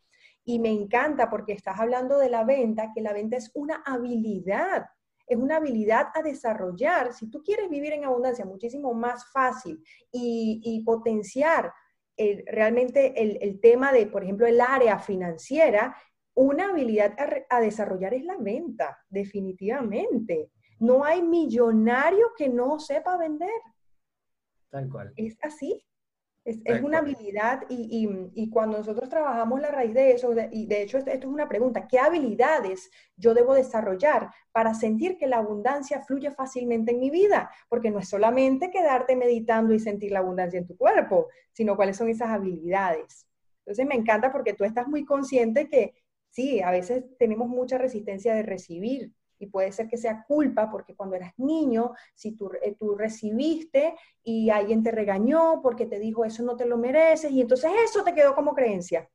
Y me encanta porque estás hablando de la venta, que la venta es una habilidad, es una habilidad a desarrollar. Si tú quieres vivir en abundancia muchísimo más fácil y, potenciar eh, realmente el, tema de, por ejemplo, el área financiera, una habilidad a, a desarrollar es la venta, definitivamente. No hay millonario que no sepa vender. Tal cual. Es así. Es, una habilidad y, cuando nosotros trabajamos la raíz de eso, y de hecho esto, es una pregunta, ¿qué habilidades yo debo desarrollar para sentir que la abundancia fluye fácilmente en mi vida? Porque no es solamente quedarte meditando y sentir la abundancia en tu cuerpo, sino cuáles son esas habilidades. Entonces me encanta porque tú estás muy consciente que sí, a veces tenemos mucha resistencia de recibir, y puede ser que sea culpa porque cuando eras niño, si tú, eh, tú recibiste y alguien te regañó porque te dijo eso no te lo mereces y entonces eso te quedó como creencia.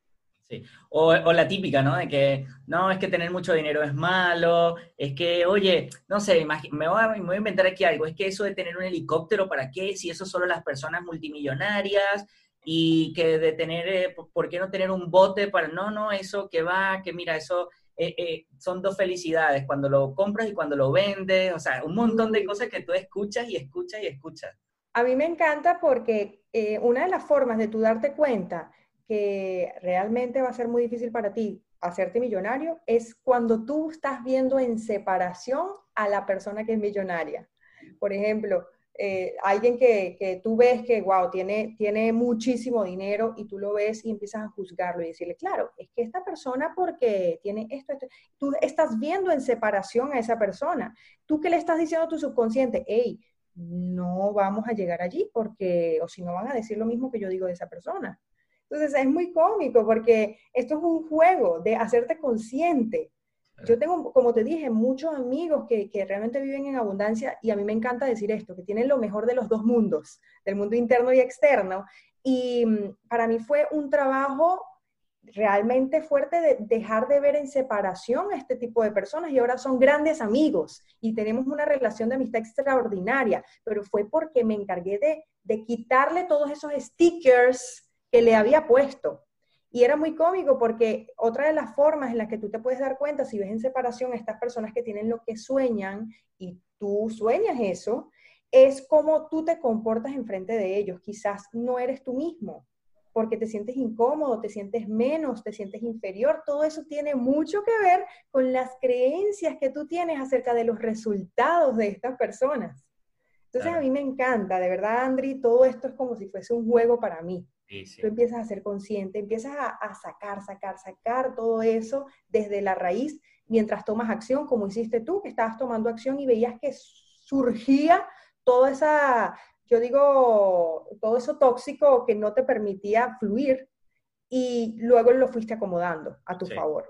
Sí. O, la típica, ¿no? De que, no, es que tener mucho dinero es malo, es que, oye, no sé, me voy, a, me voy a inventar aquí algo, es que eso de tener un helicóptero, ¿para qué? Si eso solo las personas multimillonarias y que de tener, eh, ¿por qué no tener un bote para, no, no, eso que va, que mira, eso eh, eh, son dos felicidades, cuando lo compras y cuando lo vendes, o sea, un montón de cosas que tú escuchas y escuchas y escuchas. A mí me encanta porque eh, una de las formas de tú darte cuenta que realmente va a ser muy difícil para ti hacerte millonario es cuando tú estás viendo en separación a la persona que es millonaria. Por ejemplo, eh, alguien que, que, tú ves que, wow, tiene, tiene muchísimo dinero y tú lo ves y empiezas a juzgarlo y decirle, claro, es que esta persona porque tiene esto, esto, tú estás viendo en separación a esa persona. Tú que le estás diciendo a tu subconsciente, hey, no vamos a llegar allí porque, o si no van a decir lo mismo que yo digo de esa persona. Entonces es muy cómico porque esto es un juego de hacerte consciente yo tengo, como te dije, muchos amigos que, que, realmente viven en abundancia y a mí me encanta decir esto, que tienen lo mejor de los dos mundos, del mundo interno y externo, Y mm, para mí fue un trabajo realmente fuerte de dejar de ver en separación a este tipo de personas y ahora son grandes amigos y tenemos una relación de amistad extraordinaria, pero fue porque me encargué de, de quitarle todos esos stickers que le había puesto. Y era muy cómico porque otra de las formas en las que tú te puedes dar cuenta si ves en separación a estas personas que tienen lo que sueñan y tú sueñas eso, es cómo tú te comportas enfrente de ellos. Quizás no eres tú mismo porque te sientes incómodo, te sientes menos, te sientes inferior. Todo eso tiene mucho que ver con las creencias que tú tienes acerca de los resultados de estas personas. Entonces a mí me encanta, de verdad, Andri, todo esto es como si fuese un juego para mí. Tú empiezas a ser consciente, empiezas a, sacar, sacar, sacar todo eso desde la raíz mientras tomas acción, como hiciste tú, que estabas tomando acción y veías que surgía toda esa, yo digo, todo eso tóxico que no te permitía fluir y luego lo fuiste acomodando a tu favor.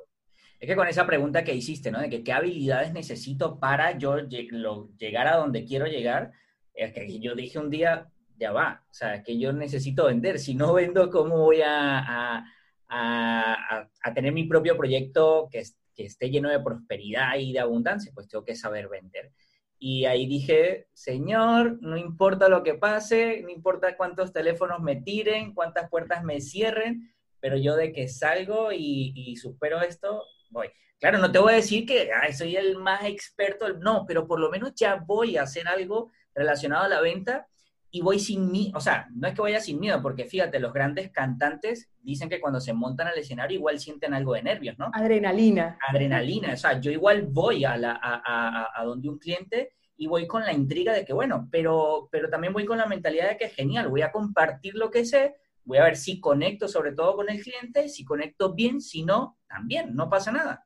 Es que con esa pregunta que hiciste, ¿no? De que qué habilidades necesito para yo llegar a donde quiero llegar, es que yo dije un día, ya va, o sea, que yo necesito vender. Si no vendo, ¿cómo voy a, a, tener mi propio proyecto que, que, esté lleno de prosperidad y de abundancia? Pues tengo que saber vender. Y ahí dije, Señor, no importa lo que pase, no importa cuántos teléfonos me tiren, cuántas puertas me cierren, pero yo de que salgo y, y supero esto, voy. Claro, no te voy a decir que soy el más experto, no, pero por lo menos ya voy a hacer algo relacionado a la venta y voy sin mí, o sea, no es que vaya sin miedo, porque fíjate, los grandes cantantes dicen que cuando se montan al escenario igual sienten algo de nervios, ¿no? Adrenalina. Adrenalina, o sea, yo igual voy a, la, a, a, donde un cliente y voy con la intriga de que, bueno, pero, pero también voy con la mentalidad de que es genial, voy a compartir lo que sé, voy a ver si conecto sobre todo con el cliente, si conecto bien, si no, también, no pasa nada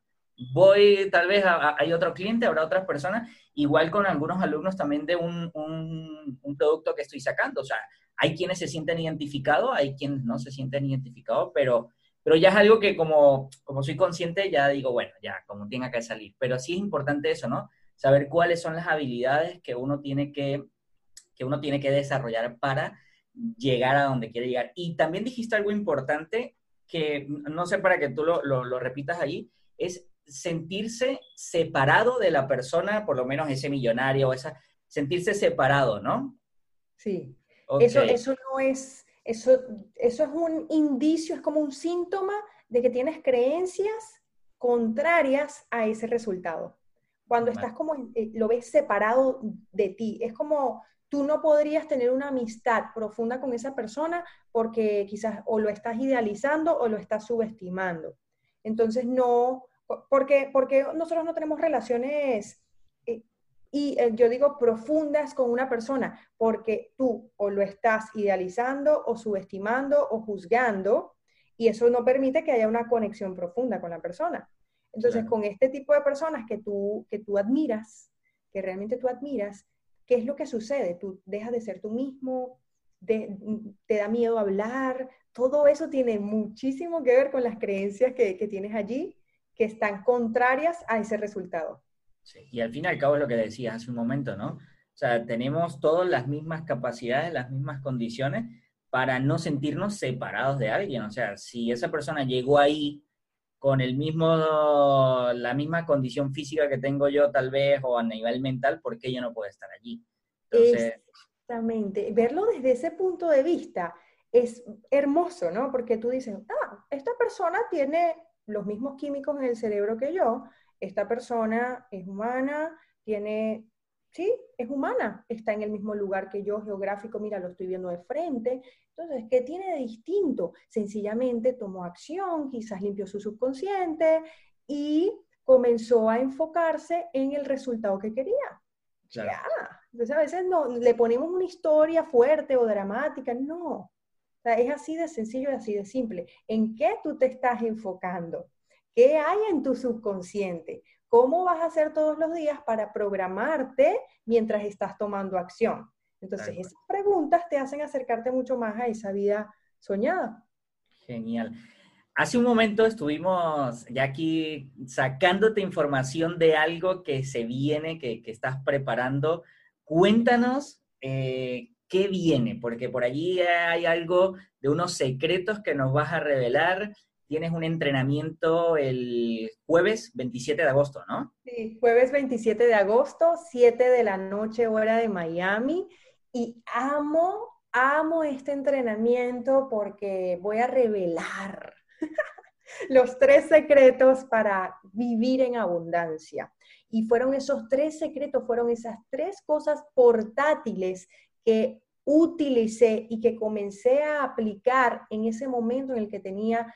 voy, tal vez hay otro cliente, habrá otras personas, igual con algunos alumnos también de un, un, producto que estoy sacando. O sea, hay quienes se sienten identificados, hay quienes no se sienten identificados, pero, pero ya es algo que como, como soy consciente, ya digo, bueno, ya, como tenga que salir. Pero sí es importante eso, ¿no? Saber cuáles son las habilidades que uno tiene que, que, uno tiene que desarrollar para llegar a donde quiere llegar. Y también dijiste algo importante que no sé para que tú lo, lo, lo repitas allí, es sentirse separado de la persona, por lo menos ese millonario, esa, sentirse separado, ¿no? Sí. Eso, eso no es, eso, eso es un indicio, es como un síntoma de que tienes creencias contrarias a ese resultado. Cuando estás como, eh, lo ves separado de ti, es como tú no podrías tener una amistad profunda con esa persona porque quizás o lo estás idealizando o lo estás subestimando. Entonces no, porque, porque nosotros no tenemos relaciones, eh, y eh, yo digo profundas con una persona, porque tú o lo estás idealizando o subestimando o juzgando, y eso no permite que haya una conexión profunda con la persona. Entonces, con este tipo de personas que tú, que tú admiras, que realmente tú admiras, ¿qué es lo que sucede? Tú dejas de ser tú mismo, te da miedo hablar, todo eso tiene muchísimo que ver con las creencias que, que tienes allí que están contrarias a ese resultado. Sí, y al fin y al cabo es lo que decías hace un momento, ¿no? O sea, tenemos todas las mismas capacidades, las mismas condiciones para no sentirnos separados de alguien. O sea, si esa persona llegó ahí con el mismo, la misma condición física que tengo yo tal vez o a nivel mental, ¿por qué ella no puede estar allí? Exactamente. Verlo desde ese punto de vista es hermoso, ¿no? Porque tú dices, ah, esta persona tiene los mismos químicos en el cerebro que yo, esta persona es humana, tiene, sí, es humana, está en el mismo lugar que yo geográfico, mira, lo estoy viendo de frente. Entonces, ¿qué tiene de distinto? Sencillamente tomó acción, quizás limpió su subconsciente y comenzó a enfocarse en el resultado que quería. Ya. Entonces, a veces no, le ponemos una historia fuerte o dramática, no es así de sencillo y así de simple. ¿En qué tú te estás enfocando? ¿Qué hay en tu subconsciente? ¿Cómo vas a hacer todos los días para programarte mientras estás tomando acción? Entonces, esas preguntas te hacen acercarte mucho más a esa vida soñada. Genial. Hace un momento estuvimos ya aquí sacándote información de algo que se viene, que, estás preparando. Cuéntanos eh, qué viene, porque por allí hay algo de unos secretos que nos vas a revelar. Tienes un entrenamiento el jueves 27 de agosto, ¿no? Sí, jueves 27 de agosto, 7 de la noche, hora de Miami. Y amo, amo este entrenamiento porque voy a revelar los tres secretos para vivir en abundancia. Y fueron esos tres secretos, fueron esas tres cosas portátiles que utilicé y que comencé a aplicar en ese momento en el que tenía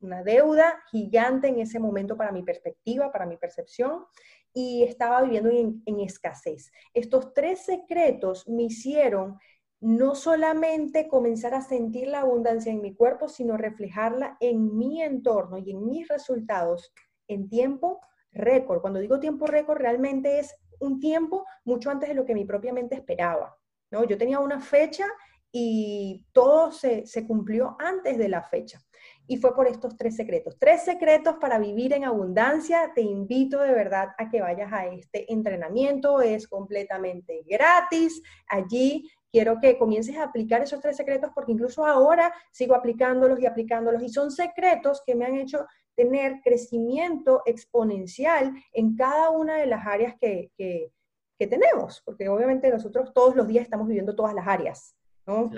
una deuda gigante en ese momento para mi perspectiva, para mi percepción, y estaba viviendo en, en escasez. Estos tres secretos me hicieron no solamente comenzar a sentir la abundancia en mi cuerpo, sino reflejarla en mi entorno y en mis resultados en tiempo récord. Cuando digo tiempo récord, realmente es un tiempo mucho antes de lo que mi propia mente esperaba. ¿No? Yo tenía una fecha y todo se, se cumplió antes de la fecha. Y fue por estos tres secretos. Tres secretos para vivir en abundancia. Te invito de verdad a que vayas a este entrenamiento. Es completamente gratis. Allí quiero que comiences a aplicar esos tres secretos porque incluso ahora sigo aplicándolos y aplicándolos y son secretos que me han hecho tener crecimiento exponencial en cada una de las áreas que, que, tenemos, porque obviamente nosotros todos los días estamos viviendo todas las áreas, ¿no?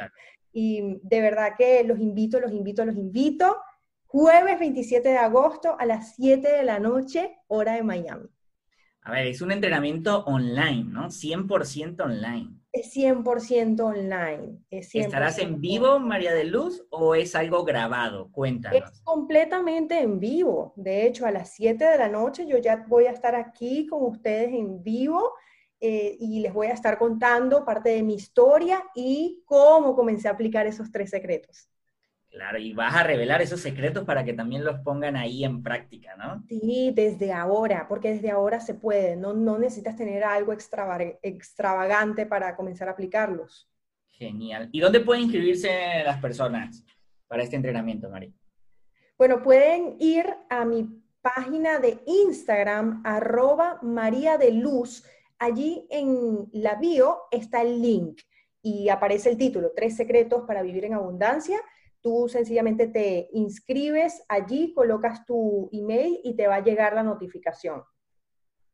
Y de verdad que los invito, los invito, los invito. Jueves 27 de agosto a las 7 de la noche, hora de Miami. A ver, es un entrenamiento online, ¿no? 100% online. Es 100% online. ¿Estarás en vivo, María de Luz, o es algo grabado? Cuéntanos. Es completamente en vivo. De hecho, a las 7 de la noche yo ya voy a estar aquí con ustedes en vivo eh, y les voy a estar contando parte de mi historia y cómo comencé a aplicar esos tres secretos. Claro, y vas a revelar esos secretos para que también los pongan ahí en práctica, ¿no? Sí, desde ahora, porque desde ahora se puede, no, no necesitas tener algo extravagante para comenzar a aplicarlos. Genial. ¿Y dónde pueden inscribirse las personas para este entrenamiento, María? Bueno, pueden ir a mi página de Instagram, arroba María de Luz. Allí en la bio está el link y aparece el título, Tres secretos para vivir en abundancia Tú sencillamente te inscribes allí, colocas tu email y te va a llegar la notificación.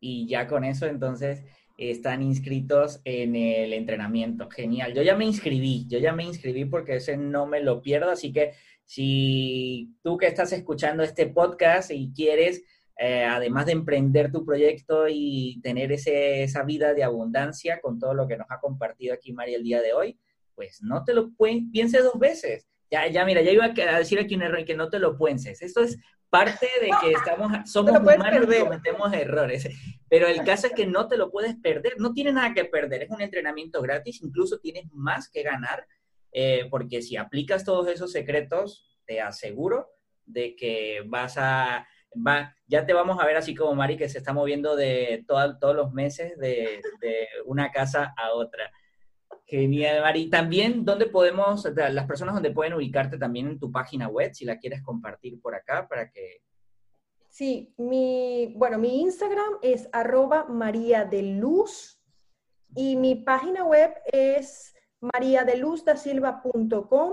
Y ya con eso entonces están inscritos en el entrenamiento. Genial. Yo ya me inscribí, yo ya me inscribí porque ese no me lo pierdo, así que si tú que estás escuchando este podcast y quieres, eh, además de emprender tu proyecto y tener ese, esa vida de abundancia con todo lo que nos ha compartido aquí María el día de hoy, pues no te lo pienses dos veces. Ya, ya, mira, ya iba a decir aquí un error y que no te lo puenses. Esto es parte de que estamos, somos humanos y cometemos errores. Pero el caso es que no te lo puedes perder, no tiene nada que perder, es un entrenamiento gratis, incluso tienes más que ganar, eh, porque si aplicas todos esos secretos, te aseguro de que vas a, va, ya te vamos a ver así como Mari que se está moviendo de todos los meses de, de una casa a otra. Genial, Mari. También, ¿dónde podemos, las personas donde pueden ubicarte también en tu página web, si la quieres compartir por acá para que... Sí, mi, bueno, mi Instagram es arroba María y mi página web es mariadeluzdasilva.com.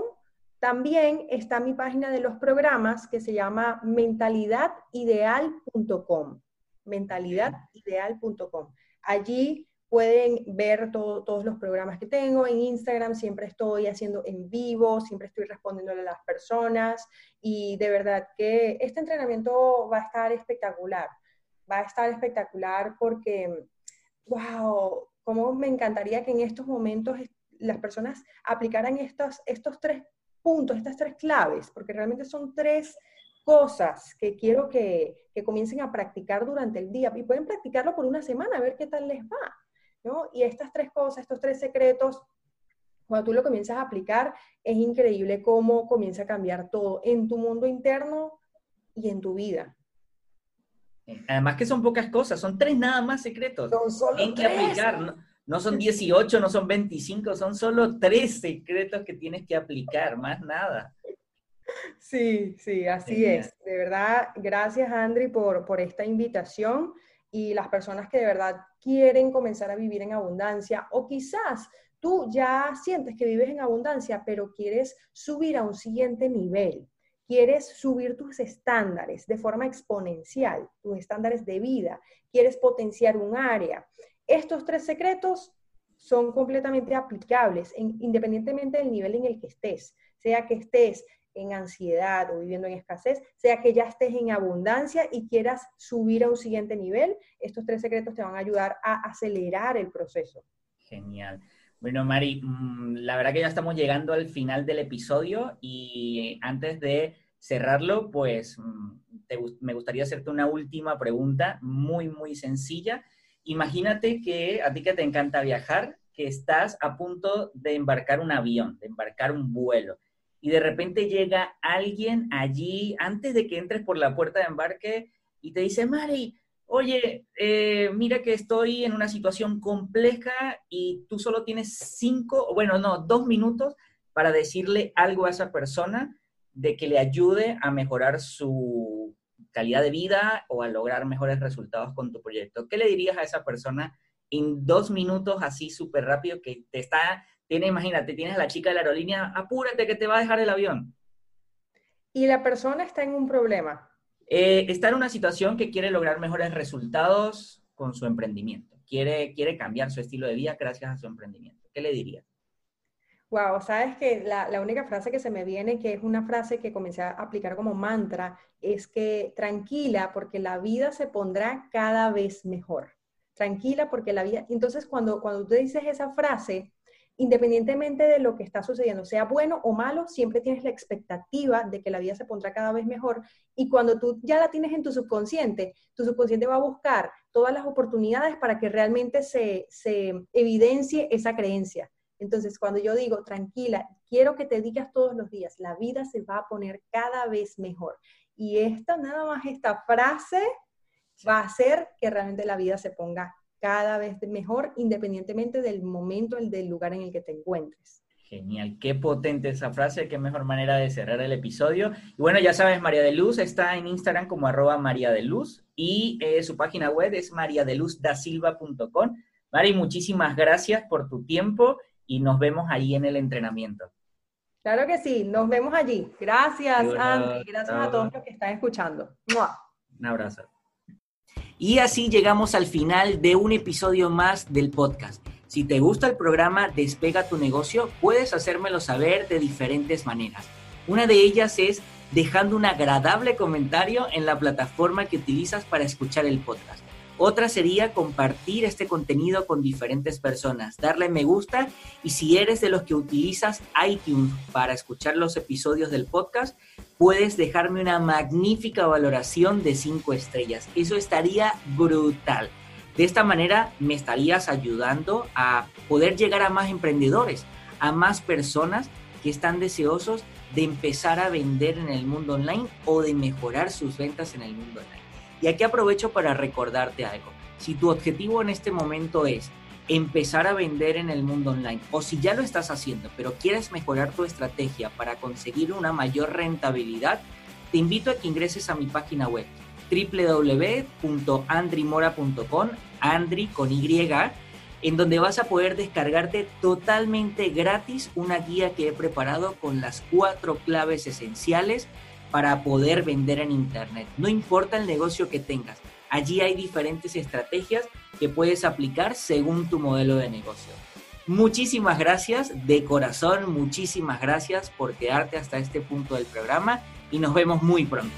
También está mi página de los programas que se llama mentalidadideal.com. Mentalidadideal.com. Allí pueden ver todos los programas que tengo. En Instagram siempre estoy haciendo en vivo, siempre estoy respondiéndole a las personas y de verdad que este entrenamiento va a estar espectacular. Va a estar espectacular porque, wow, cómo me encantaría que en estos momentos las personas aplicaran estos, estos tres puntos, estas tres claves, porque realmente son tres cosas que quiero que, que comiencen a practicar durante el día y pueden practicarlo por una semana a ver qué tal les va. Y estas tres cosas, estos tres secretos, cuando tú lo comienzas a aplicar, es increíble cómo comienza a cambiar todo en tu mundo interno y en tu vida. Además que son pocas cosas, son tres nada más secretos. Son que aplicar, no, son 18, no son 25, son solo tres secretos que tienes que aplicar, más nada. Sí, sí, así es. De verdad, gracias Andri por, por esta invitación y las personas que de verdad quieren comenzar a vivir en abundancia o quizás tú ya sientes que vives en abundancia, pero quieres subir a un siguiente nivel, quieres subir tus estándares de forma exponencial, tus estándares de vida, quieres potenciar un área. Estos tres secretos son completamente aplicables independientemente del nivel en el que estés, sea que estés en ansiedad o viviendo en escasez, sea que ya estés en abundancia y quieras subir a un siguiente nivel, estos tres secretos te van a ayudar a acelerar el proceso. Genial. Bueno, Mari, mm, la verdad que ya estamos llegando al final del episodio y antes de cerrarlo, pues mm, me gustaría hacerte una última pregunta muy, muy sencilla. Imagínate que a ti que te encanta viajar, que estás a punto de embarcar un avión, de embarcar un vuelo, y de repente llega alguien allí antes de que entres por la puerta de embarque y te dice, Mari, oye, eh, mira que estoy en una situación compleja y tú solo tienes cinco, bueno, no, dos minutos para decirle algo a esa persona de que le ayude a mejorar su calidad de vida o a lograr mejores resultados con tu proyecto. ¿Qué le dirías a esa persona en dos minutos así súper rápido que te está, tiene, imagínate, tienes a la chica de la aerolínea, apúrate que te va a dejar el avión? Y la persona está en un problema eh, está en una situación que quiere lograr mejores resultados con su emprendimiento. Quiere, quiere cambiar su estilo de vida gracias a su emprendimiento. ¿Qué le diría? Wow, sabes que la, la, única frase que se me viene, que es una frase que comencé a aplicar como mantra, es que tranquila porque la vida se pondrá cada vez mejor. Tranquila porque la vida... Entonces, cuando, cuando tú dices esa frase, independientemente de lo que está sucediendo, sea bueno o malo, siempre tienes la expectativa de que la vida se pondrá cada vez mejor. Y cuando tú ya la tienes en tu subconsciente, tu subconsciente va a buscar todas las oportunidades para que realmente se, evidencie esa creencia. Entonces, cuando yo digo, tranquila, quiero que te digas todos los días, la vida se va a poner cada vez mejor. Y esta, nada más esta frase va a hacer que realmente la vida se ponga cada vez mejor, independientemente del momento, el del lugar en el que te encuentres. Genial, qué potente esa frase, qué mejor manera de cerrar el episodio. Y bueno, ya sabes, María de Luz está en Instagram como arroba María de Luz y eh, su página web es mariadeluzdasilva.com. Mari, muchísimas gracias por tu tiempo y nos vemos ahí en el entrenamiento. Claro que sí, nos vemos allí. Gracias, Andy. Gracias a todos los que están escuchando. Un abrazo. Y así llegamos al final de un episodio más del podcast. Si te gusta el programa Despega tu negocio, puedes hacérmelo saber de diferentes maneras. Una de ellas es dejando un agradable comentario en la plataforma que utilizas para escuchar el podcast. Otra sería compartir este contenido con diferentes personas, darle me gusta y si eres de los que utilizas iTunes para escuchar los episodios del podcast, puedes dejarme una magnífica valoración de 5 estrellas. Eso estaría brutal. De esta manera me estarías ayudando a poder llegar a más emprendedores, a más personas que están deseosos de empezar a vender en el mundo online o de mejorar sus ventas en el mundo online. Y aquí aprovecho para recordarte algo. Si tu objetivo en este momento es empezar a vender en el mundo online o si ya lo estás haciendo pero quieres mejorar tu estrategia para conseguir una mayor rentabilidad, te invito a que ingreses a mi página web www.andrimora.com, Andri con Y, en donde vas a poder descargarte totalmente gratis una guía que he preparado con las cuatro claves esenciales para poder vender en Internet. No importa el negocio que tengas, allí hay diferentes estrategias que puedes aplicar según tu modelo de negocio. Muchísimas gracias, de corazón, muchísimas gracias por quedarte hasta este punto del programa y nos vemos muy pronto.